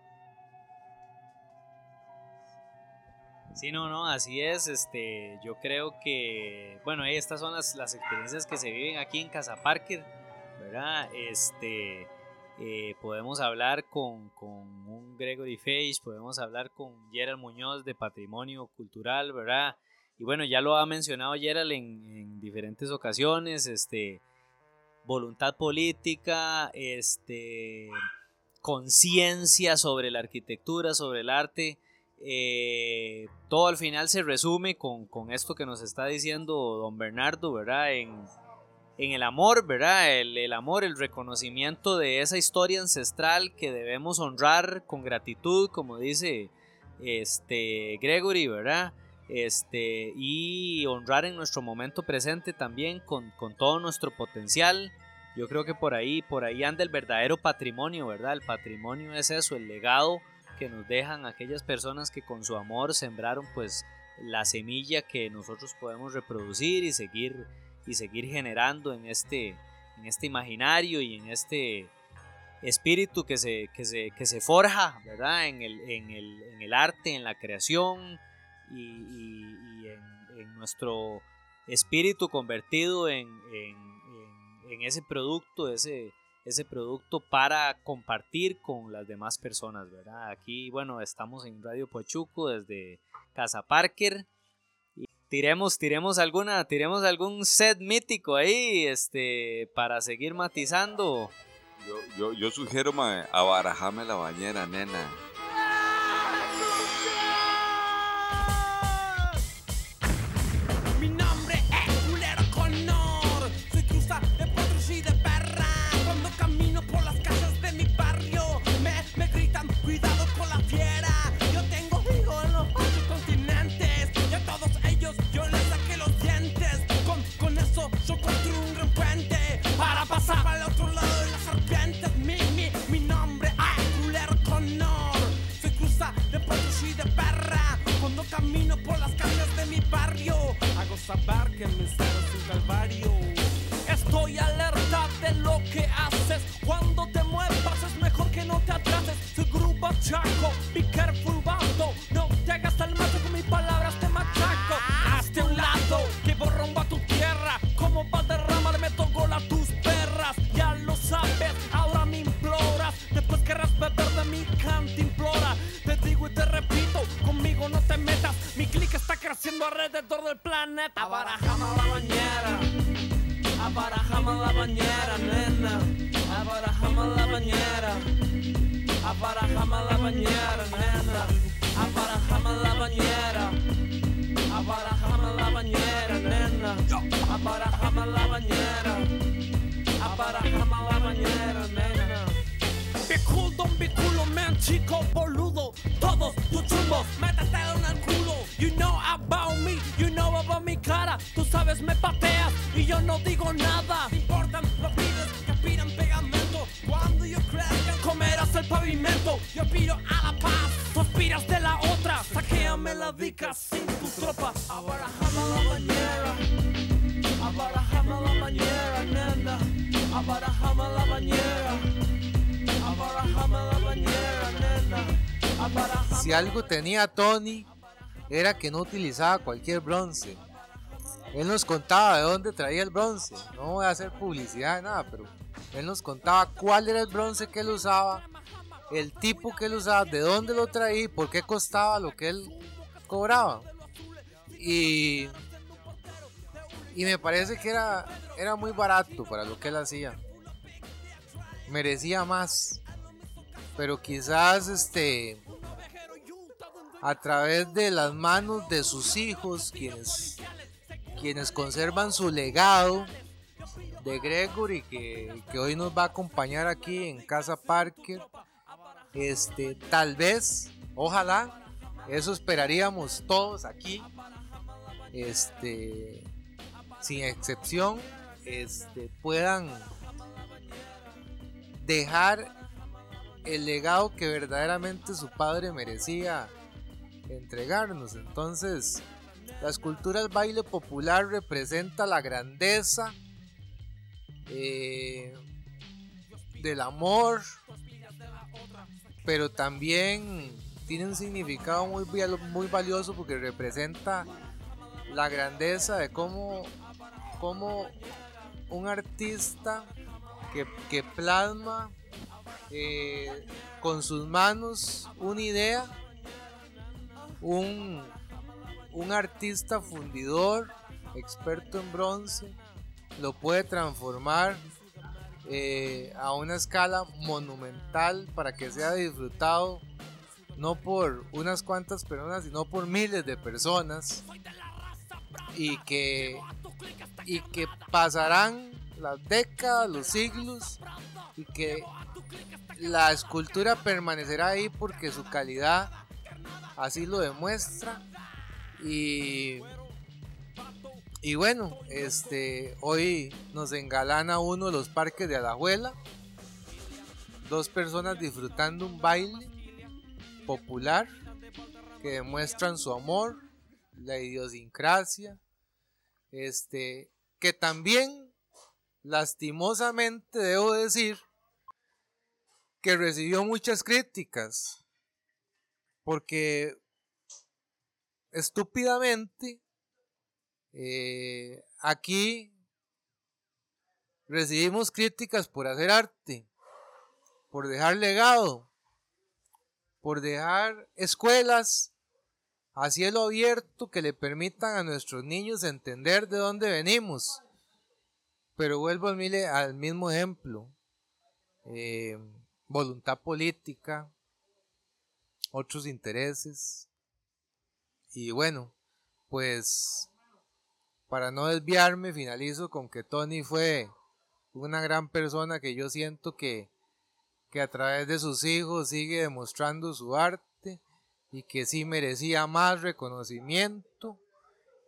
Sí, no, no, así es. Este, yo creo que, bueno, estas son las, las experiencias que se viven aquí en Casa Parker, ¿verdad? Este, eh, podemos hablar con, con un Gregory Face, podemos hablar con Gerald Muñoz de Patrimonio Cultural, ¿verdad? Y bueno, ya lo ha mencionado Gerald en, en diferentes ocasiones, este, voluntad política, este, conciencia sobre la arquitectura, sobre el arte. Eh, todo al final se resume con, con esto que nos está diciendo don Bernardo, ¿verdad? En, en el amor, ¿verdad? El, el amor, el reconocimiento de esa historia ancestral que debemos honrar con gratitud, como dice este Gregory, ¿verdad? Este, y honrar en nuestro momento presente también con, con todo nuestro potencial. Yo creo que por ahí, por ahí anda el verdadero patrimonio, ¿verdad? El patrimonio es eso, el legado que nos dejan aquellas personas que con su amor sembraron pues la semilla que nosotros podemos reproducir y seguir y seguir generando en este en este imaginario y en este espíritu que se, que se, que se forja ¿verdad? En, el, en, el, en el arte, en la creación y, en, nuestro espíritu convertido en- en ese producto, ese, ese producto para compartir con las demás personas, ¿verdad? Aquí, bueno, estamos en Radio Pochuco desde Casa Parker. Tiremos, tiremos alguna, tiremos algún set mítico ahí, este, para seguir matizando. Yo, yo, yo sugiero, mae, abarajame la bañera, nena. Saber que el mensaje es un calvario. Estoy alerta de lo que haces. Cuando te muevas es mejor que no te atrases. Soy grupo chaco, be careful alrededor del planeta. Abarajame la bañera. Abarajame la bañera, nena. Abarajame la bañera. Abarajame la bañera, nena. Abarajame la bañera. Abarajame la bañera, nena. Abarajame la bañera. Abarajame la bañera, nena. Be cool, don't be culo, man, chico boludo. Todos tus chumbos, métete en el culo. You know about me, you know about mi cara. Tú sabes, me pateas y yo no digo nada. Importan los pibes que aspiran pegamento. Cuando yo crezca, comerás el pavimento. Yo aspiro a la paz, tú aspiras de la otra. Saquéame la dica sin tu tropa. Abarajame la bañera. Abarajame la bañera, nena. Abarajame la bañera. Abarajame la bañera, nena. Si algo tenía Tony era que no utilizaba cualquier bronce. Él nos contaba de dónde traía el bronce. No voy a hacer publicidad de nada, pero él nos contaba cuál era el bronce que él usaba, el tipo que él usaba, de dónde lo traía y por qué costaba lo que él cobraba. Y, y me parece que era, era muy barato para lo que él hacía. merecía más. Pero quizás este a través de las manos de sus hijos, quienes, quienes conservan su legado de Gregory, que, que hoy nos va a acompañar aquí en Casa Parker. Este, tal vez, ojalá, eso esperaríamos todos aquí. Este, sin excepción, este, puedan dejar el legado que verdaderamente su padre merecía entregarnos. Entonces, la escultura del baile popular representa la grandeza eh, del amor, pero también tiene un significado muy, muy valioso porque representa la grandeza de cómo, cómo un artista que, que plasma eh, con sus manos una idea un, un artista fundidor, experto en bronce, lo puede transformar eh, a una escala monumental para que sea disfrutado no por unas cuantas personas, sino por miles de personas y que, y que pasarán las décadas, los siglos y que la escultura permanecerá ahí porque su calidad así lo demuestra. Y, y bueno, este, hoy nos engalana uno de los parques de Alajuela. Dos personas disfrutando un baile popular que demuestran su amor, la idiosincrasia, este, que también lastimosamente debo decir que recibió muchas críticas porque estúpidamente eh, aquí recibimos críticas por hacer arte, por dejar legado, por dejar escuelas a cielo abierto que le permitan a nuestros niños entender de dónde venimos. Pero vuelvo al, mismo ejemplo. Eh, voluntad política, otros intereses. Y bueno, pues para no desviarme, finalizo con que Tony fue una gran persona que yo siento que, que a través de sus hijos sigue demostrando su arte y que sí merecía más reconocimiento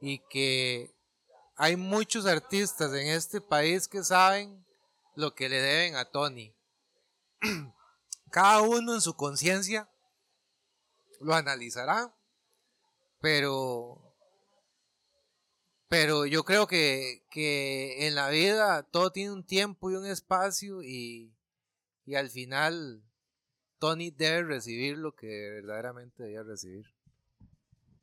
y que hay muchos artistas en este país que saben lo que le deben a Tony. Cada uno en su conciencia lo analizará, pero, pero yo creo que, que en la vida todo tiene un tiempo y un espacio y, y al final Tony debe recibir lo que verdaderamente debía recibir.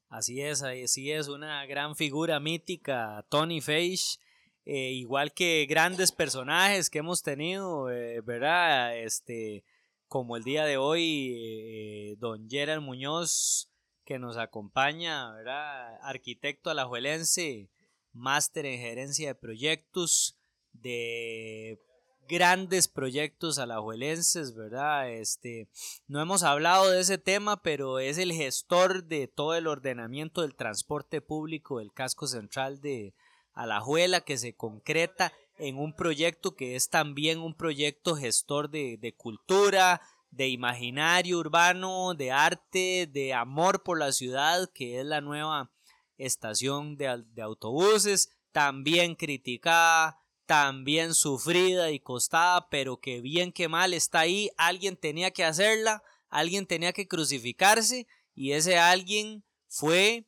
Así es, así es, una gran figura mítica, Tony Fage. Eh, igual que grandes personajes que hemos tenido, eh, ¿verdad? Este, como el día de hoy, eh, don Gerald Muñoz, que nos acompaña, ¿verdad? Arquitecto alajuelense, máster en gerencia de proyectos, de grandes proyectos alajuelenses, ¿verdad? Este, no hemos hablado de ese tema, pero es el gestor de todo el ordenamiento del transporte público del casco central de Alajuela que se concreta en un proyecto que es también un proyecto gestor de, de cultura, de imaginario urbano, de arte, de amor por la ciudad, que es la nueva estación de, de autobuses, también criticada, también sufrida y costada, pero que bien que mal está ahí, alguien tenía que hacerla, alguien tenía que crucificarse y ese alguien fue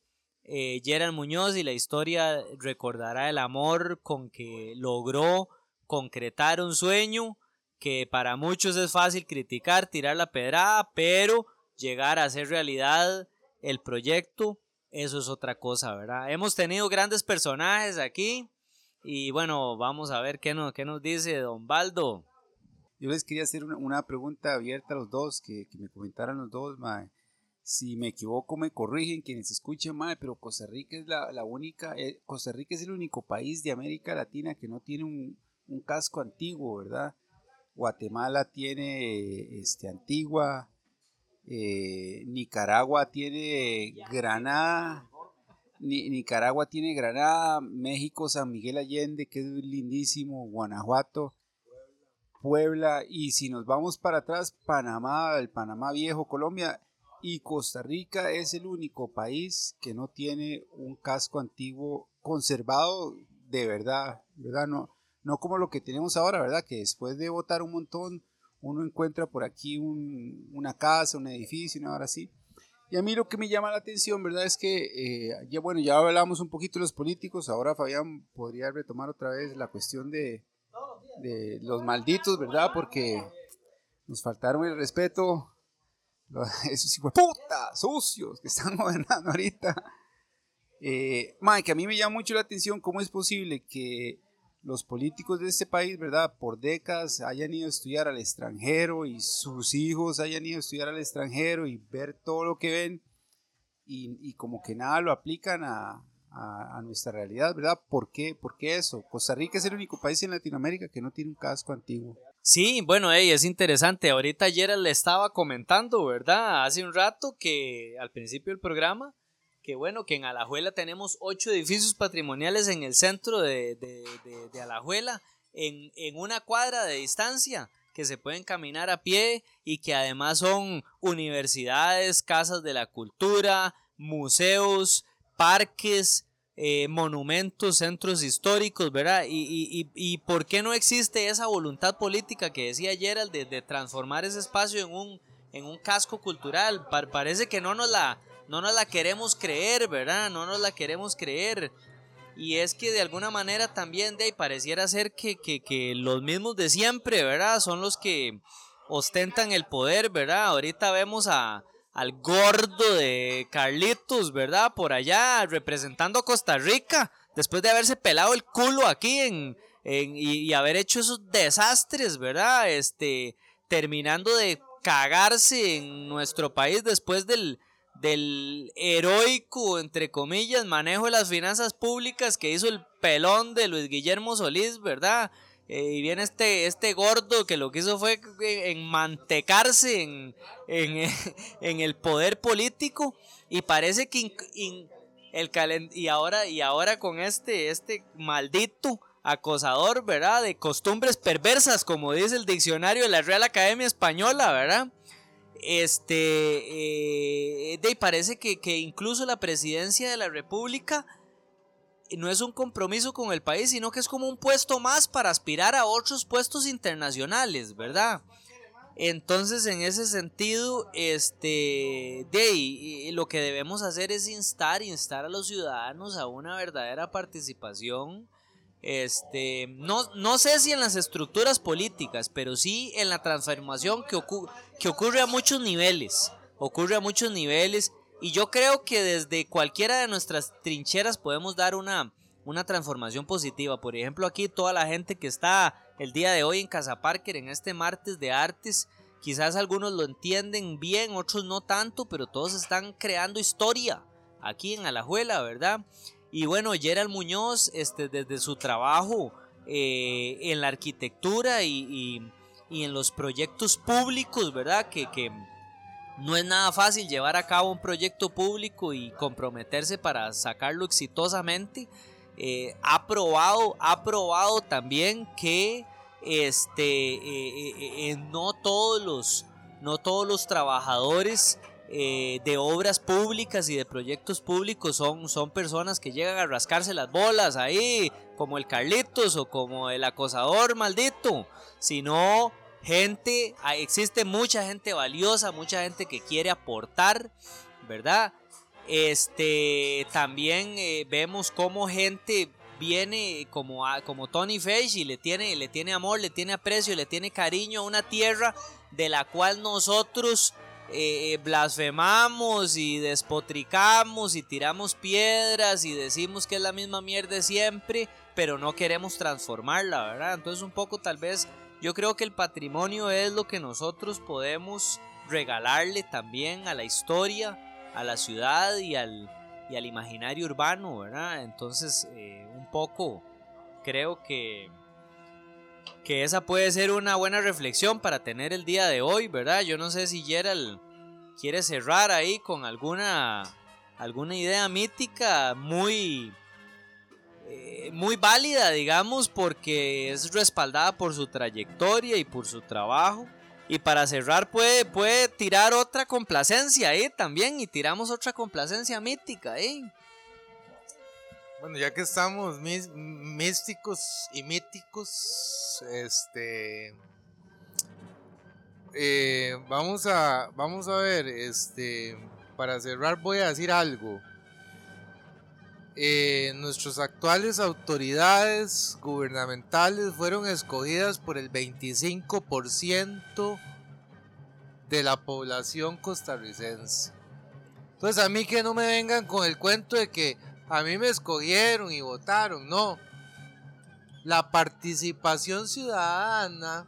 eh, Muñoz y la historia recordará el amor con que logró concretar un sueño que para muchos es fácil criticar, tirar la pedrada, pero llegar a hacer realidad el proyecto, eso es otra cosa, ¿verdad? Hemos tenido grandes personajes aquí y bueno, vamos a ver qué nos, qué nos dice Don Baldo. Yo les quería hacer una, pregunta abierta a los dos, que, me comentaran los dos, mae. Si me equivoco, me corrigen quienes escuchen mal, pero Costa Rica es la, única, eh, Costa Rica es el único país de América Latina que no tiene un, casco antiguo, ¿verdad? Guatemala tiene este, Antigua, eh, Nicaragua tiene Granada, Ni- Nicaragua tiene Granada, México, San Miguel Allende, que es lindísimo, Guanajuato, Puebla, y si nos vamos para atrás, Panamá, el Panamá Viejo, Colombia, y Costa Rica es el único país que no tiene un casco antiguo conservado de verdad, ¿verdad? No, no como lo que tenemos ahora, ¿verdad? Que después de votar un montón, uno encuentra por aquí un- una casa, un edificio, una hora así. Y a mí lo que me llama la atención, ¿verdad? Es que, eh, ya bueno, ya hablamos un poquito de los políticos, ahora Fabián podría retomar otra vez la cuestión de, los malditos, ¿verdad? Porque nos faltaron el respeto, esos hijos de puta, sucios que están gobernando ahorita. Eh, que a mí me llama mucho la atención cómo es posible que los políticos de este país, ¿verdad? Por décadas hayan ido a estudiar al extranjero y sus hijos hayan ido a estudiar al extranjero y ver todo lo que ven y, y como que nada lo aplican a, a- a nuestra realidad, ¿verdad? ¿Por qué? ¿Por qué eso? Costa Rica es el único país en Latinoamérica que no tiene un casco antiguo. Sí, bueno, ey, es interesante. Ahorita ayer le estaba comentando, ¿verdad? Hace un rato que al principio del programa, que bueno, que en Alajuela tenemos ocho edificios patrimoniales en el centro de, de- de- de Alajuela, en, en una cuadra de distancia, que se pueden caminar a pie y que además son universidades, casas de la cultura, museos, parques, eh, monumentos, centros históricos, ¿verdad? Y, y, y, y por qué no existe esa voluntad política que decía Gerald de, transformar ese espacio en un, en un casco cultural? Pa- parece que no nos, la, no nos la queremos creer, ¿verdad? No nos la queremos creer. Y es que de alguna manera también de ahí pareciera ser que, que, que los mismos de siempre, ¿verdad? Son los que ostentan el poder, ¿verdad? Ahorita vemos a, al gordo de Carlitos, ¿verdad? Por allá representando a Costa Rica, después de haberse pelado el culo aquí en, y, y haber hecho esos desastres, ¿verdad? Este, terminando de cagarse en nuestro país después del, del heroico, entre comillas, manejo de las finanzas públicas que hizo el pelón de Luis Guillermo Solís, ¿verdad? Eh, y viene este, este gordo que lo que hizo fue enmantecarse en, en, en el poder político y parece que el calen- y ahora y ahora con este este maldito acosador, ¿verdad? De costumbres perversas, como dice el diccionario de la Real Academia Española, ¿verdad? Este, eh, de parece que, que incluso la presidencia de la República no es un compromiso con el país, sino que es como un puesto más para aspirar a otros puestos internacionales, ¿verdad? Entonces, en ese sentido, este, de lo que debemos hacer es instar, instar a los ciudadanos a una verdadera participación. Este, no, no sé si en las estructuras políticas, pero sí en la transformación que, ocu- que ocurre a muchos niveles. Ocurre a muchos niveles. Y yo creo que desde cualquiera de nuestras trincheras podemos dar una, una transformación positiva. Por ejemplo, aquí toda la gente que está el día de hoy en Casa Parker, en este martes de artes, quizás algunos lo entienden bien, otros no tanto, pero todos están creando historia aquí en Alajuela, ¿verdad? Y bueno, Gerald Muñoz, este, desde su trabajo eh, en la arquitectura y, y- y en los proyectos públicos, ¿verdad? Que, que no es nada fácil llevar a cabo un proyecto público y comprometerse para sacarlo exitosamente. Eh, ha probado, ha probado también que este, eh, eh, no todos los, no todos los trabajadores de obras públicas y de proyectos públicos son, son personas que llegan a rascarse las bolas ahí, como el Carlitos o como el acosador maldito, sino gente, ah, existe mucha gente valiosa, mucha gente que quiere aportar, ¿verdad? Este, también eh, vemos cómo gente viene como, como Tony Fesh y le tiene, le tiene amor, le tiene aprecio, le tiene cariño a una tierra de la cual nosotros eh, blasfemamos y despotricamos y tiramos piedras y decimos que es la misma mierda siempre, pero no queremos transformarla, ¿verdad? Entonces un poco tal vez yo creo que el patrimonio es lo que nosotros podemos regalarle también a la historia, a la ciudad y al, y al imaginario urbano, ¿verdad? Entonces, eh, un poco creo que, que esa puede ser una buena reflexión para tener el día de hoy, ¿verdad? Yo no sé si Gerald quiere cerrar ahí con alguna, alguna idea mítica muy, eh, muy válida, digamos, porque es respaldada por su trayectoria y por su trabajo. Y para cerrar puede, puede tirar otra complacencia ahí también y tiramos otra complacencia mítica ahí. Bueno, ya que estamos místicos y míticos, este. eh, vamos a. Vamos a ver, este. Para cerrar, voy a decir algo. Eh, nuestras actuales autoridades gubernamentales fueron escogidas por el 25% de la población costarricense. Entonces a mí que no me vengan con el cuento de que a mí me escogieron y votaron, no. La participación ciudadana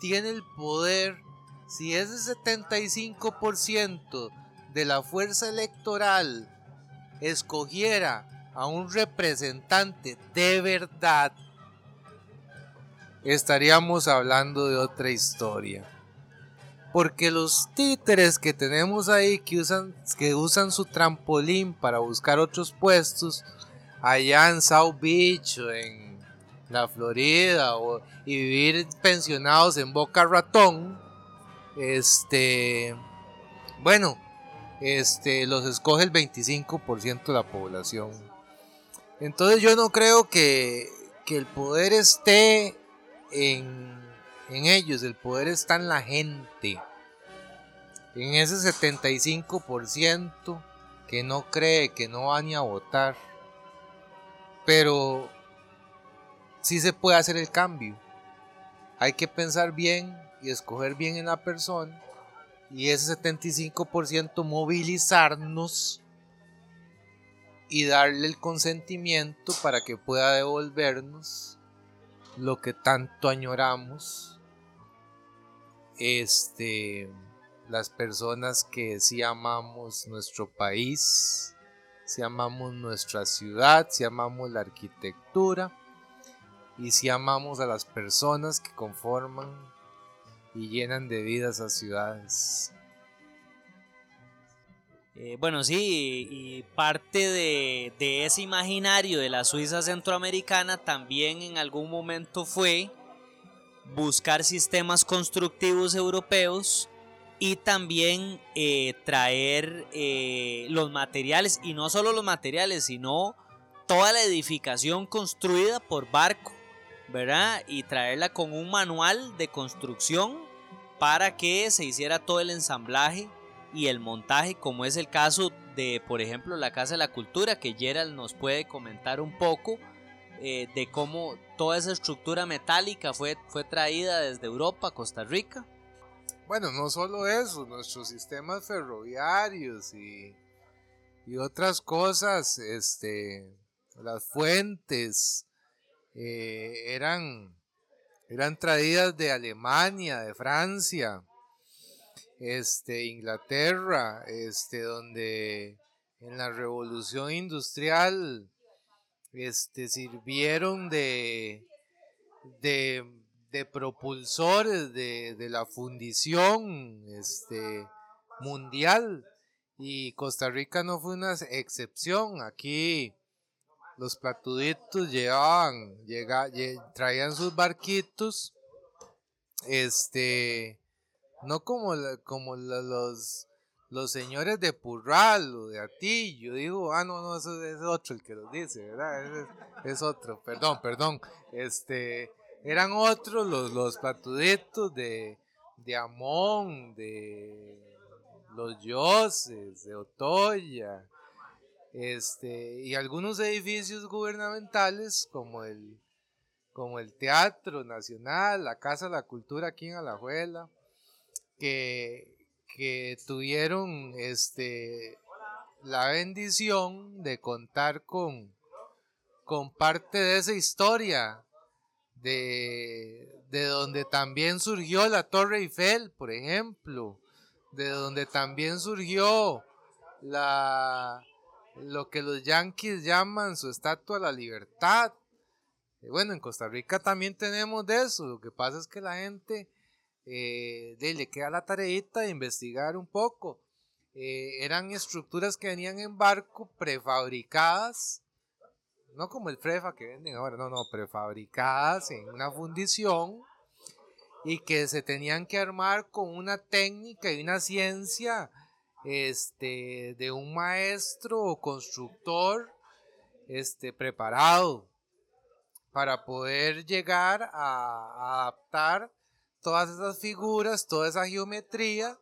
tiene el poder, si ese 75% de la fuerza electoral escogiera a un representante de verdad, estaríamos hablando de otra historia. Porque los títeres que tenemos ahí que usan, que usan su trampolín para buscar otros puestos allá en South Beach o en la Florida o, y vivir pensionados en Boca Ratón, este, bueno, este, los escoge el 25% de la población. Entonces yo no creo que, que el poder esté en, en ellos, el poder está en la gente. En ese 75% que no cree, que no va ni a votar. Pero sí se puede hacer el cambio. Hay que pensar bien y escoger bien en la persona. Y ese 75% movilizarnos y darle el consentimiento para que pueda devolvernos lo que tanto añoramos. Este, las personas que sí amamos nuestro país, si amamos nuestra ciudad, si amamos la arquitectura y si amamos a las personas que conforman y llenan de vida esas ciudades. Eh, bueno, sí, y parte de, ese imaginario de la Suiza centroamericana también en algún momento fue buscar sistemas constructivos europeos y también eh, traer eh, los materiales, y no solo los materiales, sino toda la edificación construida por barco, ¿verdad? Y traerla con un manual de construcción para que se hiciera todo el ensamblaje y el montaje, como es el caso de, por ejemplo, la Casa de la Cultura, que Gerald nos puede comentar un poco eh, de cómo toda esa estructura metálica fue, fue traída desde Europa a Costa Rica. Bueno, no solo eso, nuestros sistemas ferroviarios y, y otras cosas, este, las fuentes eh, eran, eran traídas de Alemania, de Francia, este, Inglaterra, este, donde en la revolución industrial este, sirvieron de, de, de propulsores de, de la fundición este, mundial. Y Costa Rica no fue una excepción. Aquí los platuditos llevaban, llega, lle- traían sus barquitos, este, no como, como los, los señores de Purral o de Atillo, digo, ah, no, no, eso es otro el que los dice, ¿verdad? Es, otro, perdón, perdón, este, eran otros los, los platuditos de, de Amón, de los Yoses, de Otoya, este, y algunos edificios gubernamentales como el, como el Teatro Nacional, la Casa de la Cultura aquí en Alajuela, que, que tuvieron este, la bendición de contar con, con parte de esa historia, de, de donde también surgió la Torre Eiffel, por ejemplo, de donde también surgió la, lo que los yanquis llaman su estatua a la libertad. Eh, bueno, en Costa Rica también tenemos de eso. Lo que pasa es que la gente eh, de- le queda la tareita de investigar un poco. Eh, eran estructuras que venían en barco prefabricadas, no como el frefa que venden ahora, no, no, prefabricadas en una fundición y que se tenían que armar con una técnica y una ciencia este, de un maestro o constructor este, preparado para poder llegar a, adaptar todas esas figuras, toda esa geometría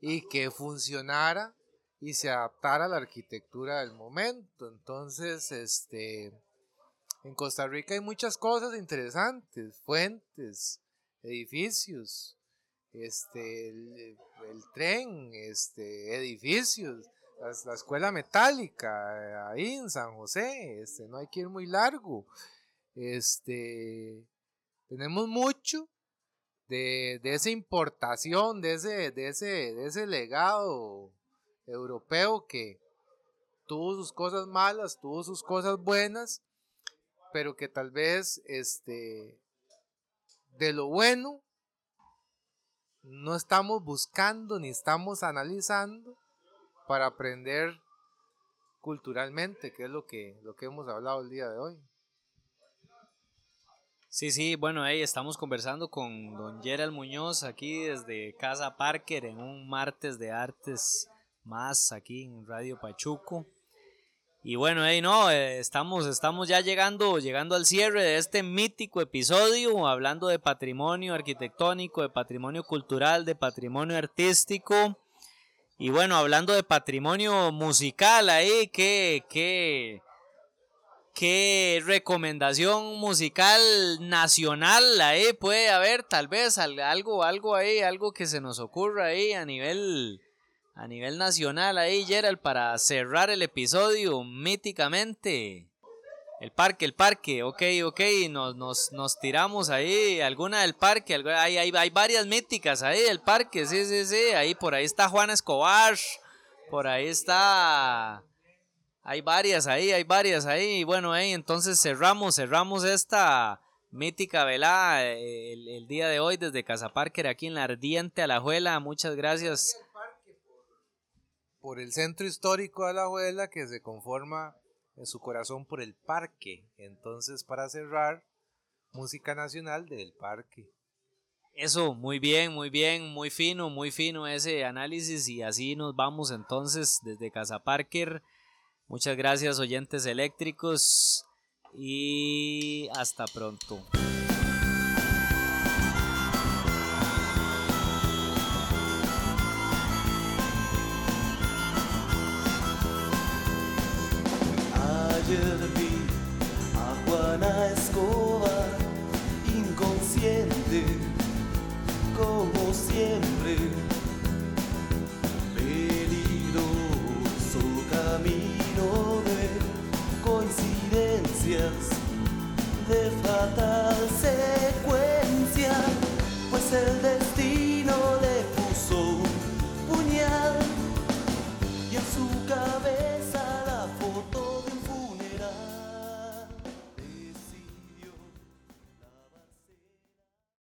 y que funcionara y se adaptara a la arquitectura del momento. Entonces, este, en Costa Rica hay muchas cosas interesantes, fuentes, edificios, este, el, tren, este, edificios, la, escuela metálica, ahí en San José, este, no hay que ir muy largo. Este, tenemos mucho de, de esa importación, de ese, de, ese, de ese legado europeo que tuvo sus cosas malas, tuvo sus cosas buenas, pero que tal vez este, de lo bueno no estamos buscando ni estamos analizando para aprender culturalmente, que es lo que, lo que hemos hablado el día de hoy. Sí, sí, bueno, estamos conversando con don Gerald Muñoz aquí desde Casa Parker en un martes de artes más aquí en Radio Pachuco. Y bueno, ahí no, eh, estamos, estamos ya llegando, llegando al cierre de este mítico episodio, hablando de patrimonio arquitectónico, de patrimonio cultural, de patrimonio artístico. Y bueno, hablando de patrimonio musical ahí, que, que, ¿Qué recomendación musical nacional ahí puede haber? Tal vez al- algo, algo ahí, algo que se nos ocurra ahí a nivel, a nivel nacional ahí, Gerald, para cerrar el episodio míticamente. El parque, el parque, ok, ok, nos, nos, nos tiramos ahí, alguna del parque, hay, hay, hay varias míticas ahí del parque, sí, sí, sí, ahí por ahí está Juan Escobar, por ahí está... Hay varias ahí, hay varias ahí. Bueno, ahí entonces cerramos, cerramos esta mítica velada eh, el, el día de hoy desde Casa Parker aquí en la Ardiente Alajuela. Muchas gracias. Por el centro histórico de Alajuela que se conforma en su corazón por el parque. Entonces, para cerrar, música nacional del parque. Eso, muy bien, muy bien, muy fino, muy fino ese análisis y así nos vamos entonces desde Casa Parker. Muchas gracias oyentes eléctricos y hasta pronto.